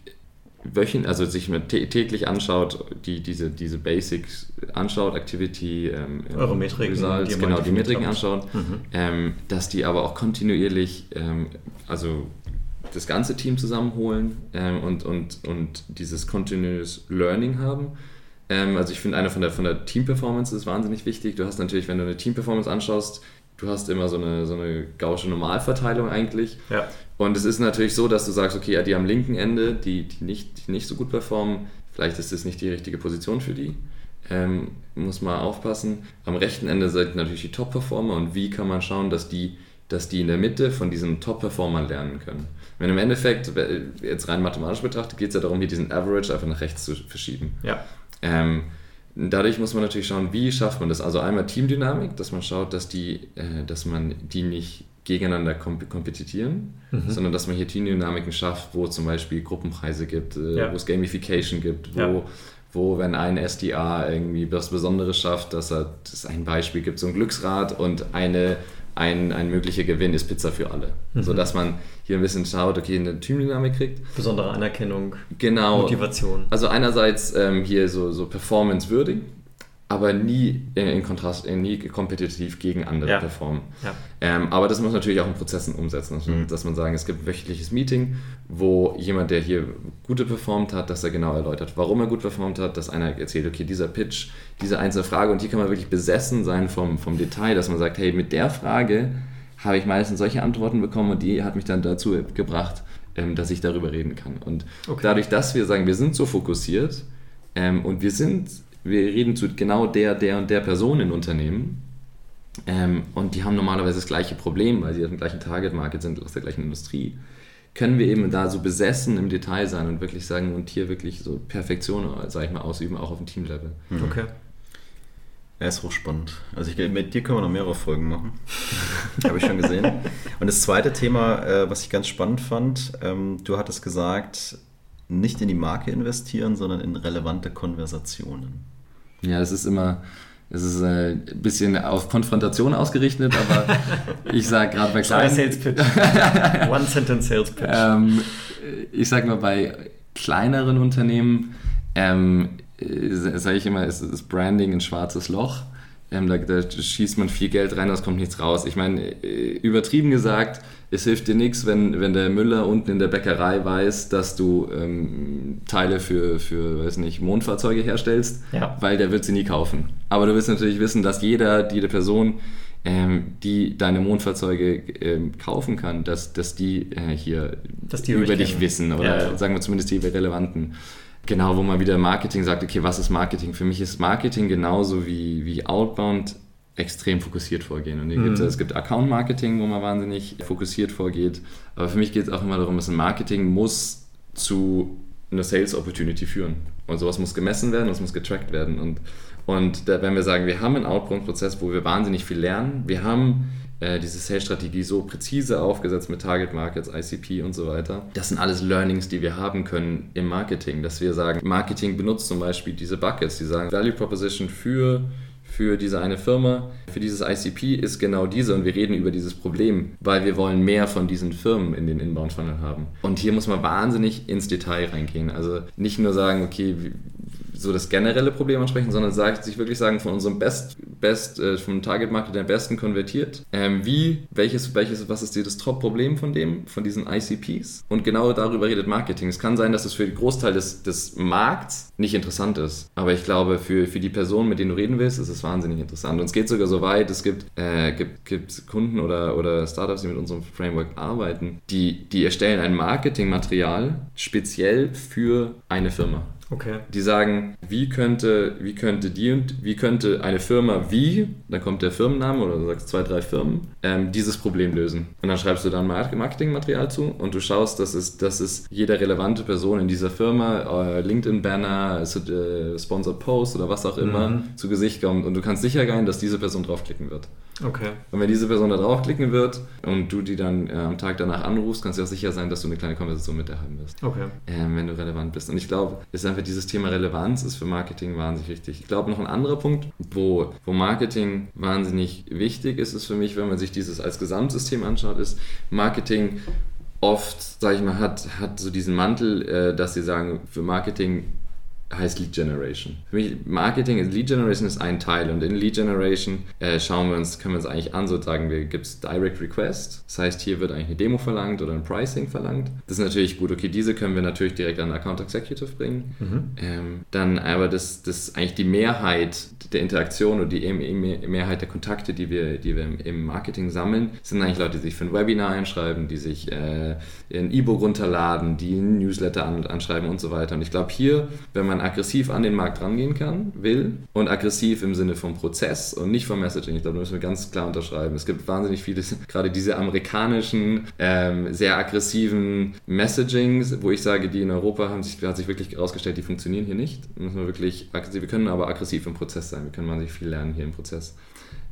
wöchentlich, also sich täglich anschaut, die, diese, diese Basics anschaut, Activity, ähm, Eure Metriken, Results, die genau, die Metriken anschaut, mhm. ähm, dass die aber auch kontinuierlich, ähm, also das ganze Team zusammenholen ähm, und, und, und dieses Continuous Learning haben. Ähm, also ich finde, eine von der, von der Team-Performance ist wahnsinnig wichtig. Du hast natürlich, wenn du eine Team-Performance anschaust, du hast immer so eine, so eine gausche Normalverteilung eigentlich. Ja. Und es ist natürlich so, dass du sagst, okay, ja, die am linken Ende, die, die, nicht, die nicht so gut performen, vielleicht ist das nicht die richtige Position für die. Ähm, muss man aufpassen. Am rechten Ende sind natürlich die Top-Performer und wie kann man schauen, dass die, dass die in der Mitte von diesen Top-Performern lernen können. Wenn im Endeffekt, jetzt rein mathematisch betrachtet, geht es ja darum, hier diesen Average einfach nach rechts zu verschieben. Ja. Ähm, dadurch muss man natürlich schauen, wie schafft man das. Also einmal Teamdynamik, dass man schaut, dass die, äh, dass man die nicht gegeneinander komp kompetitieren, mhm. sondern dass man hier Teamdynamiken schafft, wo zum Beispiel Gruppenpreise gibt, äh, ja. wo es Gamification gibt, wo, ja. wo wenn ein SDA irgendwie was Besonderes schafft, dass er das ein Beispiel gibt, so ein Glücksrad und eine ein, ein möglicher Gewinn ist Pizza für alle. Mhm. Sodass man hier ein bisschen schaut, okay, eine Teamdynamik kriegt. Besondere Anerkennung, genau. Motivation. Also einerseits ähm, hier so, so performance-würdig, aber nie in Kontrast, äh, nie kompetitiv gegen andere ja. performen. Ja. Ähm, aber das muss man natürlich auch in Prozessen umsetzen, dass, mhm. dass man sagen, es gibt ein wöchentliches Meeting, wo jemand, der hier gute performt hat, dass er genau erläutert, warum er gut performt hat, dass einer erzählt, okay, dieser Pitch, diese einzelne Frage und hier kann man wirklich besessen sein vom, vom Detail, dass man sagt, hey, mit der Frage habe ich meistens solche Antworten bekommen und die hat mich dann dazu gebracht, ähm, dass ich darüber reden kann. Und okay. dadurch, dass wir sagen, wir sind so fokussiert ähm, und wir sind wir reden zu genau der, der und der Person in Unternehmen. Ähm, und die haben normalerweise das gleiche Problem, weil sie aus dem gleichen Target Market sind, aus der gleichen Industrie. Können wir eben da so besessen im Detail sein und wirklich sagen und hier wirklich so Perfektion, sag ich mal, ausüben, auch auf dem Teamlevel. Mhm. Okay. Er ist hochspannend. Also ich, mit dir können wir noch mehrere Folgen machen. [laughs] Habe ich schon gesehen. Und das zweite Thema, äh, was ich ganz spannend fand, ähm, du hattest gesagt, nicht in die Marke investieren, sondern in relevante Konversationen. Ja, es ist immer, es ist äh, ein bisschen auf Konfrontation ausgerichtet, aber [laughs] ich sage gerade bei kleinen... Sales Pitch. [laughs] One-Sentence Sales Pitch. Ähm, ich sage mal, bei kleineren Unternehmen ähm, sage ich immer, ist, ist Branding ein schwarzes Loch. Ähm, da, da, schießt man viel Geld rein, es kommt nichts raus. Ich meine, äh, übertrieben gesagt, es hilft dir nichts, wenn, wenn der Müller unten in der Bäckerei weiß, dass du ähm, Teile für, für, weiß nicht, Mondfahrzeuge herstellst, ja. weil der wird sie nie kaufen. Aber du wirst natürlich wissen, dass jeder, jede Person, ähm, die deine Mondfahrzeuge ähm, kaufen kann, dass, dass die äh, hier dass die über dich wissen oder ja. sagen wir zumindest die relevanten. Genau, wo man wieder Marketing sagt, okay, was ist Marketing? Für mich ist Marketing genauso wie, wie Outbound extrem fokussiert vorgehen. Und mhm. gibt es gibt Account-Marketing, wo man wahnsinnig fokussiert vorgeht. Aber für mich geht es auch immer darum, dass ein Marketing muss zu eine Sales Opportunity führen. Und sowas muss gemessen werden, das muss getrackt werden. Und, und da, wenn wir sagen, wir haben einen Outbound-Prozess, wo wir wahnsinnig viel lernen, wir haben diese Sales-Strategie so präzise aufgesetzt mit Target Markets, ICP und so weiter. Das sind alles Learnings, die wir haben können im Marketing, dass wir sagen, Marketing benutzt zum Beispiel diese Buckets, die sagen Value Proposition für für diese eine Firma, für dieses ICP ist genau diese und wir reden über dieses Problem, weil wir wollen mehr von diesen Firmen in den Inbound-Funnel haben. Und hier muss man wahnsinnig ins Detail reingehen. Also nicht nur sagen, okay, so das generelle Problem ansprechen, sondern sagt, sich wirklich sagen, von unserem Best, Best äh, vom Target Market der besten konvertiert, ähm, wie, welches, welches, was ist das Top-Problem von dem, von diesen ICPs? Und genau darüber redet Marketing. Es kann sein, dass es für den Großteil des, des Markts nicht interessant ist. Aber ich glaube, für, für die Person, mit denen du reden willst, ist es wahnsinnig interessant. Und es geht sogar so weit, es gibt, äh, gibt, gibt Kunden oder, oder Startups, die mit unserem Framework arbeiten, die, die erstellen ein Marketingmaterial speziell für eine Firma. Okay. Die sagen, wie könnte, wie könnte die und wie könnte eine Firma wie, dann kommt der Firmenname oder du sagst zwei, drei Firmen, ähm, dieses Problem lösen. Und dann schreibst du dann Marketingmaterial zu und du schaust, dass es, dass es jeder relevante Person in dieser Firma, äh, LinkedIn-Banner, äh, Sponsored Post oder was auch immer mhm. zu Gesicht kommt und du kannst sicher gehen, dass diese Person draufklicken wird. Okay. Und wenn diese Person da draufklicken wird und du die dann äh, am Tag danach anrufst, kannst du auch sicher sein, dass du eine kleine Konversation mit der haben wirst. Okay. Ähm, wenn du relevant bist. Und ich glaube, ist einfach dieses Thema Relevanz ist für Marketing wahnsinnig wichtig. Ich glaube, noch ein anderer Punkt, wo, wo Marketing wahnsinnig wichtig ist, ist für mich, wenn man sich dieses als Gesamtsystem anschaut, ist Marketing oft, sage ich mal, hat, hat so diesen Mantel, äh, dass sie sagen, für Marketing heißt Lead Generation. Für mich Marketing ist Lead Generation ist ein Teil und in Lead Generation äh, schauen wir uns, können wir uns eigentlich an, so sagen wir, gibt es Direct Request. Das heißt, hier wird eigentlich eine Demo verlangt oder ein Pricing verlangt. Das ist natürlich gut, okay, diese können wir natürlich direkt an den Account Executive bringen. Mhm. Ähm, dann aber das, das eigentlich die Mehrheit der Interaktion oder die Mehrheit der Kontakte, die wir, die wir im Marketing sammeln, sind eigentlich Leute, die sich für ein Webinar einschreiben, die sich äh, ein E-Book runterladen, die ein Newsletter an, anschreiben und so weiter. Und ich glaube hier, wenn man aggressiv an den Markt rangehen kann, will und aggressiv im Sinne vom Prozess und nicht vom Messaging. Ich glaube, da müssen wir ganz klar unterschreiben. Es gibt wahnsinnig viele, [laughs] gerade diese amerikanischen, ähm, sehr aggressiven Messagings, wo ich sage, die in Europa haben sich, hat sich wirklich herausgestellt, die funktionieren hier nicht. Müssen wir wirklich aggressiv, wir können aber aggressiv im Prozess sein. Wir können wahnsinnig viel lernen hier im Prozess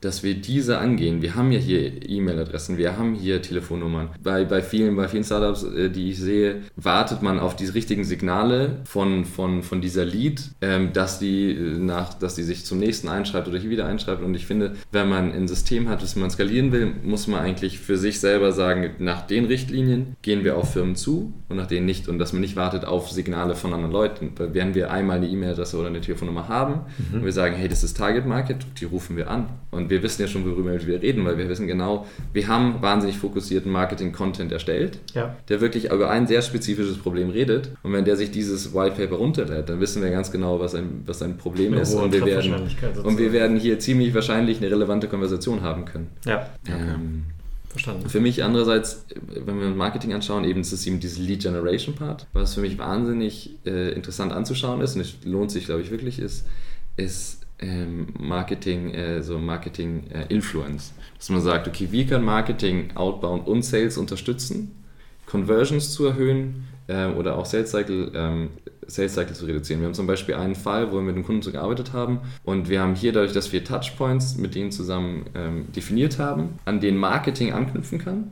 dass wir diese angehen. Wir haben ja hier E-Mail-Adressen, wir haben hier Telefonnummern. Bei, bei, vielen, bei vielen Startups, äh, die ich sehe, wartet man auf die richtigen Signale von, von, von dieser Lead, ähm, dass, die äh, nach, dass die sich zum nächsten einschreibt oder hier wieder einschreibt. Und ich finde, wenn man ein System hat, das man skalieren will, muss man eigentlich für sich selber sagen, nach den Richtlinien gehen wir auf Firmen zu und nach denen nicht. Und dass man nicht wartet auf Signale von anderen Leuten. Weil wenn wir einmal eine E-Mail-Adresse oder eine Telefonnummer haben mhm. und wir sagen, hey, das ist Target Market, die rufen wir an. Und wir wissen ja schon, worüber wir reden, weil wir wissen genau, wir haben wahnsinnig fokussierten Marketing-Content erstellt, ja. der wirklich über ein sehr spezifisches Problem redet. Und wenn der sich dieses White Paper runterlädt, dann wissen wir ganz genau, was ein, was ein Problem eine ist. Und wir, werden, und wir werden hier ziemlich wahrscheinlich eine relevante Konversation haben können. Ja. Ähm, Verstanden. Für mich andererseits, wenn wir Marketing anschauen, eben ist es eben dieses Lead Generation Part, was für mich wahnsinnig äh, interessant anzuschauen ist und es lohnt sich, glaube ich, wirklich, ist, ist ähm, Marketing, äh, so Marketing äh, Influence. Dass man sagt, okay, wie kann Marketing Outbound und Sales unterstützen, Conversions zu erhöhen äh, oder auch Sales Cycle, ähm, Sales Cycle zu reduzieren. Wir haben zum Beispiel einen Fall, wo wir mit dem Kunden gearbeitet haben und wir haben hier dadurch, dass wir Touchpoints mit denen zusammen ähm, definiert haben, an denen Marketing anknüpfen kann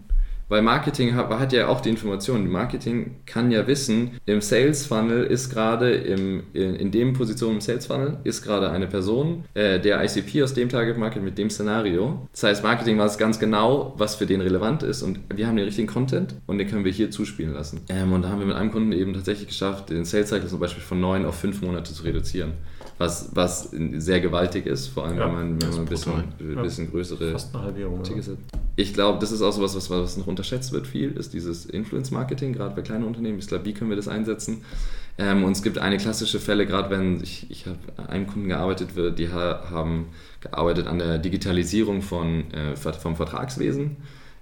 weil Marketing hat, ja auch die Information. Marketing kann ja wissen, im Sales Funnel ist gerade in, in dem Position im Sales Funnel ist gerade eine Person, äh, der ICP aus dem Target Market mit dem Szenario. Das heißt, Marketing weiß ganz genau, was für den relevant ist und wir haben den richtigen Content und den können wir hier zuspielen lassen. Ähm, und da haben wir mit einem Kunden eben tatsächlich geschafft, den Sales Cycle zum Beispiel von neun auf fünf Monate zu reduzieren was, was sehr gewaltig ist, vor allem ja, wenn man, wenn man ein bisschen, ja. bisschen größere Fast eine Halbierung, Tickets hat. Ich glaube, das ist auch so was, was, noch unterschätzt wird viel, ist dieses Influence-Marketing, gerade bei kleinen Unternehmen. Ich glaube, wie können wir das einsetzen? Ähm, und es gibt eine klassische Fälle, gerade wenn ich, ich habe einem Kunden gearbeitet, die haben gearbeitet an der Digitalisierung von, äh, vom Vertragswesen.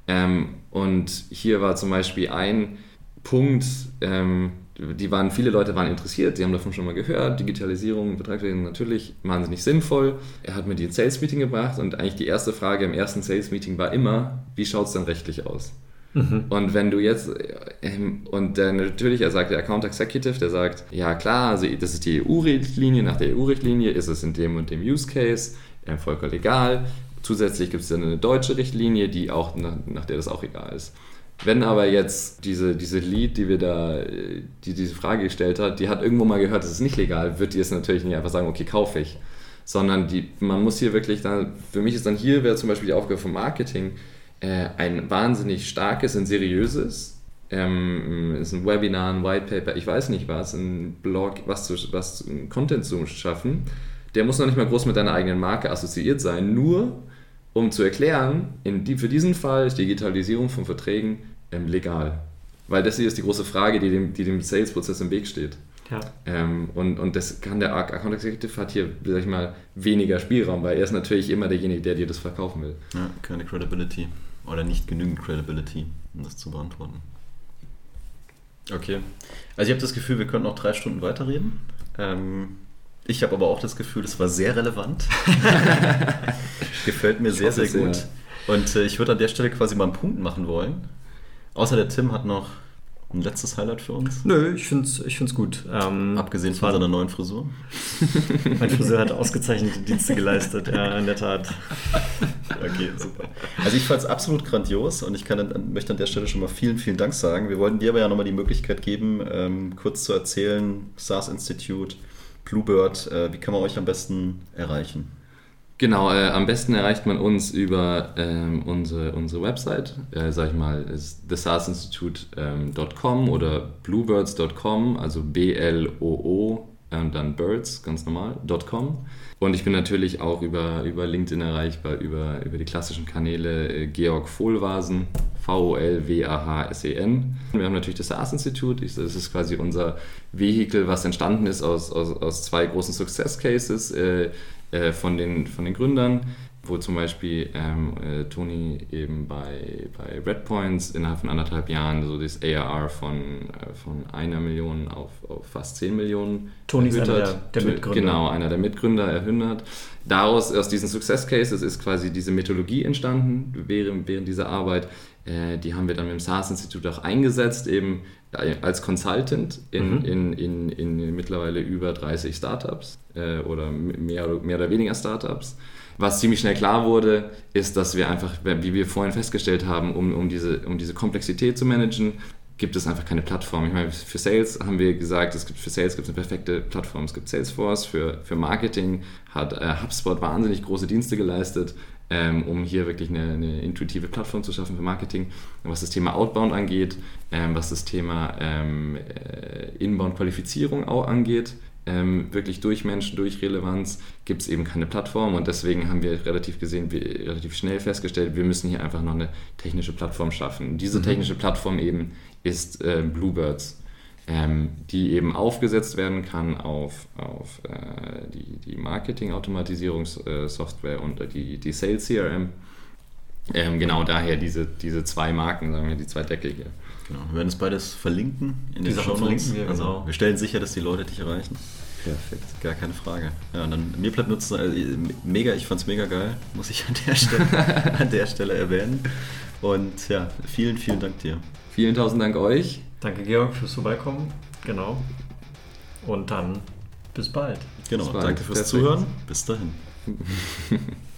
Ähm, und hier war zum Beispiel ein Punkt, ähm, die waren, viele Leute waren interessiert, sie haben davon schon mal gehört, Digitalisierung, Vertragswesen natürlich wahnsinnig sinnvoll. Er hat mir die Sales Meeting gebracht und eigentlich die erste Frage im ersten Sales Meeting war immer, wie schaut es dann rechtlich aus? Mhm. Und wenn du jetzt, ähm, und der, natürlich, er sagt der Account Executive, der sagt, ja klar, also das ist die EU-Richtlinie, nach der EU-Richtlinie ist es in dem und dem Use Case äh, vollkommen legal. Zusätzlich gibt es dann eine deutsche Richtlinie, die auch, nach, nach der das auch egal ist. Wenn aber jetzt diese, diese Lead, die wir da, die diese Frage gestellt hat, die hat irgendwo mal gehört, das ist nicht legal, wird die jetzt natürlich nicht einfach sagen, okay, kaufe ich. Sondern die, man muss hier wirklich dann, für mich ist dann hier, wäre zum Beispiel die Aufgabe vom Marketing, äh, ein wahnsinnig starkes und seriöses, ähm, ist ein Webinar, ein White Paper, ich weiß nicht was, ein Blog, was zu, was, Content zu schaffen, der muss noch nicht mal groß mit deiner eigenen Marke assoziiert sein, nur um zu erklären, in die, für diesen Fall ist Digitalisierung von Verträgen ähm, legal. Weil das hier ist die große Frage, die dem, die dem Sales-Prozess im Weg steht. Ja. Ähm, und, und das kann der Account Executive hat hier, sag ich mal, weniger Spielraum, weil er ist natürlich immer derjenige, der dir das verkaufen will. Ja, keine Credibility. Oder nicht genügend Credibility, um das zu beantworten. Okay. Also ich habe das Gefühl, wir könnten noch drei Stunden weiterreden. Ähm, ich habe aber auch das Gefühl, es war sehr relevant. [laughs] Gefällt mir sehr, sehr gut. Sehr. Und äh, ich würde an der Stelle quasi mal einen Punkt machen wollen. Außer der Tim hat noch ein letztes Highlight für uns? Nö, ich finde es ich find's gut. Ähm, Abgesehen von seiner neuen Frisur? [laughs] mein Friseur hat ausgezeichnete Dienste geleistet, ja, in der Tat. Okay, super. Also ich fand es absolut grandios und ich kann, möchte an der Stelle schon mal vielen, vielen Dank sagen. Wir wollten dir aber ja nochmal die Möglichkeit geben, ähm, kurz zu erzählen, SARS Institute, Bluebird, äh, wie kann man euch am besten erreichen? Genau, äh, am besten erreicht man uns über ähm, unsere, unsere Website, äh, sag ich mal, ist thesarsinstitute.com ähm, oder bluebirds.com, also B-L-O-O und dann birds, ganz normal, .com. Und ich bin natürlich auch über, über LinkedIn erreichbar, über, über die klassischen Kanäle äh, Georg Vohlwasen, V-O-L-W-A-H-S-E-N. Wir haben natürlich das SaaS-Institut, das ist quasi unser Vehikel, was entstanden ist aus, aus, aus zwei großen Success Cases. Äh, äh, von, den, von den Gründern, wo zum Beispiel ähm, äh, Toni eben bei, bei Redpoints innerhalb von anderthalb Jahren so das ARR von, äh, von einer Million auf, auf fast 10 Millionen Toni ist einer der, der, Mitgründer. Genau, einer der Mitgründer erhöht. Daraus, aus diesen Success Cases ist quasi diese Methodologie entstanden während, während dieser Arbeit. Äh, die haben wir dann mit dem SaaS-Institut auch eingesetzt, eben als Consultant in, mhm. in, in, in, mittlerweile über 30 Startups äh, oder mehr, mehr oder weniger Startups. Was ziemlich schnell klar wurde, ist, dass wir einfach, wie wir vorhin festgestellt haben, um, um, diese, um diese Komplexität zu managen, gibt es einfach keine Plattform. Ich meine, für Sales haben wir gesagt, es gibt für Sales gibt es eine perfekte Plattform. Es gibt Salesforce, für, für Marketing hat äh, HubSpot wahnsinnig große Dienste geleistet ähm, um hier wirklich eine, eine, intuitive Plattform zu schaffen für Marketing. Was das Thema Outbound angeht, ähm, was das Thema ähm, äh, Inbound-Qualifizierung auch angeht, ähm, wirklich durch Menschen, durch Relevanz, gibt es eben keine Plattform und deswegen haben wir relativ gesehen, wir, relativ schnell festgestellt, wir müssen hier einfach noch eine technische Plattform schaffen. diese mhm. technische Plattform eben ist äh, Bluebirds ähm, die eben aufgesetzt werden kann auf, auf äh, die, die Marketing-Automatisierungssoftware und die, die Sales CRM. Ähm, genau daher diese, diese zwei Marken, sagen wir, die zwei Deckel hier. Genau, wir werden es beides verlinken in den Show Notes. Wir, also, genau. wir stellen sicher, dass die Leute dich erreichen. Perfekt, gar keine Frage. Ja, und dann mir bleibt nutzen, also, mega, ich fand es mega geil, muss ich an der, Stelle, [laughs] an der Stelle erwähnen. Und ja, vielen, vielen Dank dir. Vielen tausend Dank euch. Danke, Georg, fürs Vorbeikommen. Genau. Und dann bis bald. Genau, bis bald. danke fürs Perfekt. Zuhören. Bis dahin. [laughs]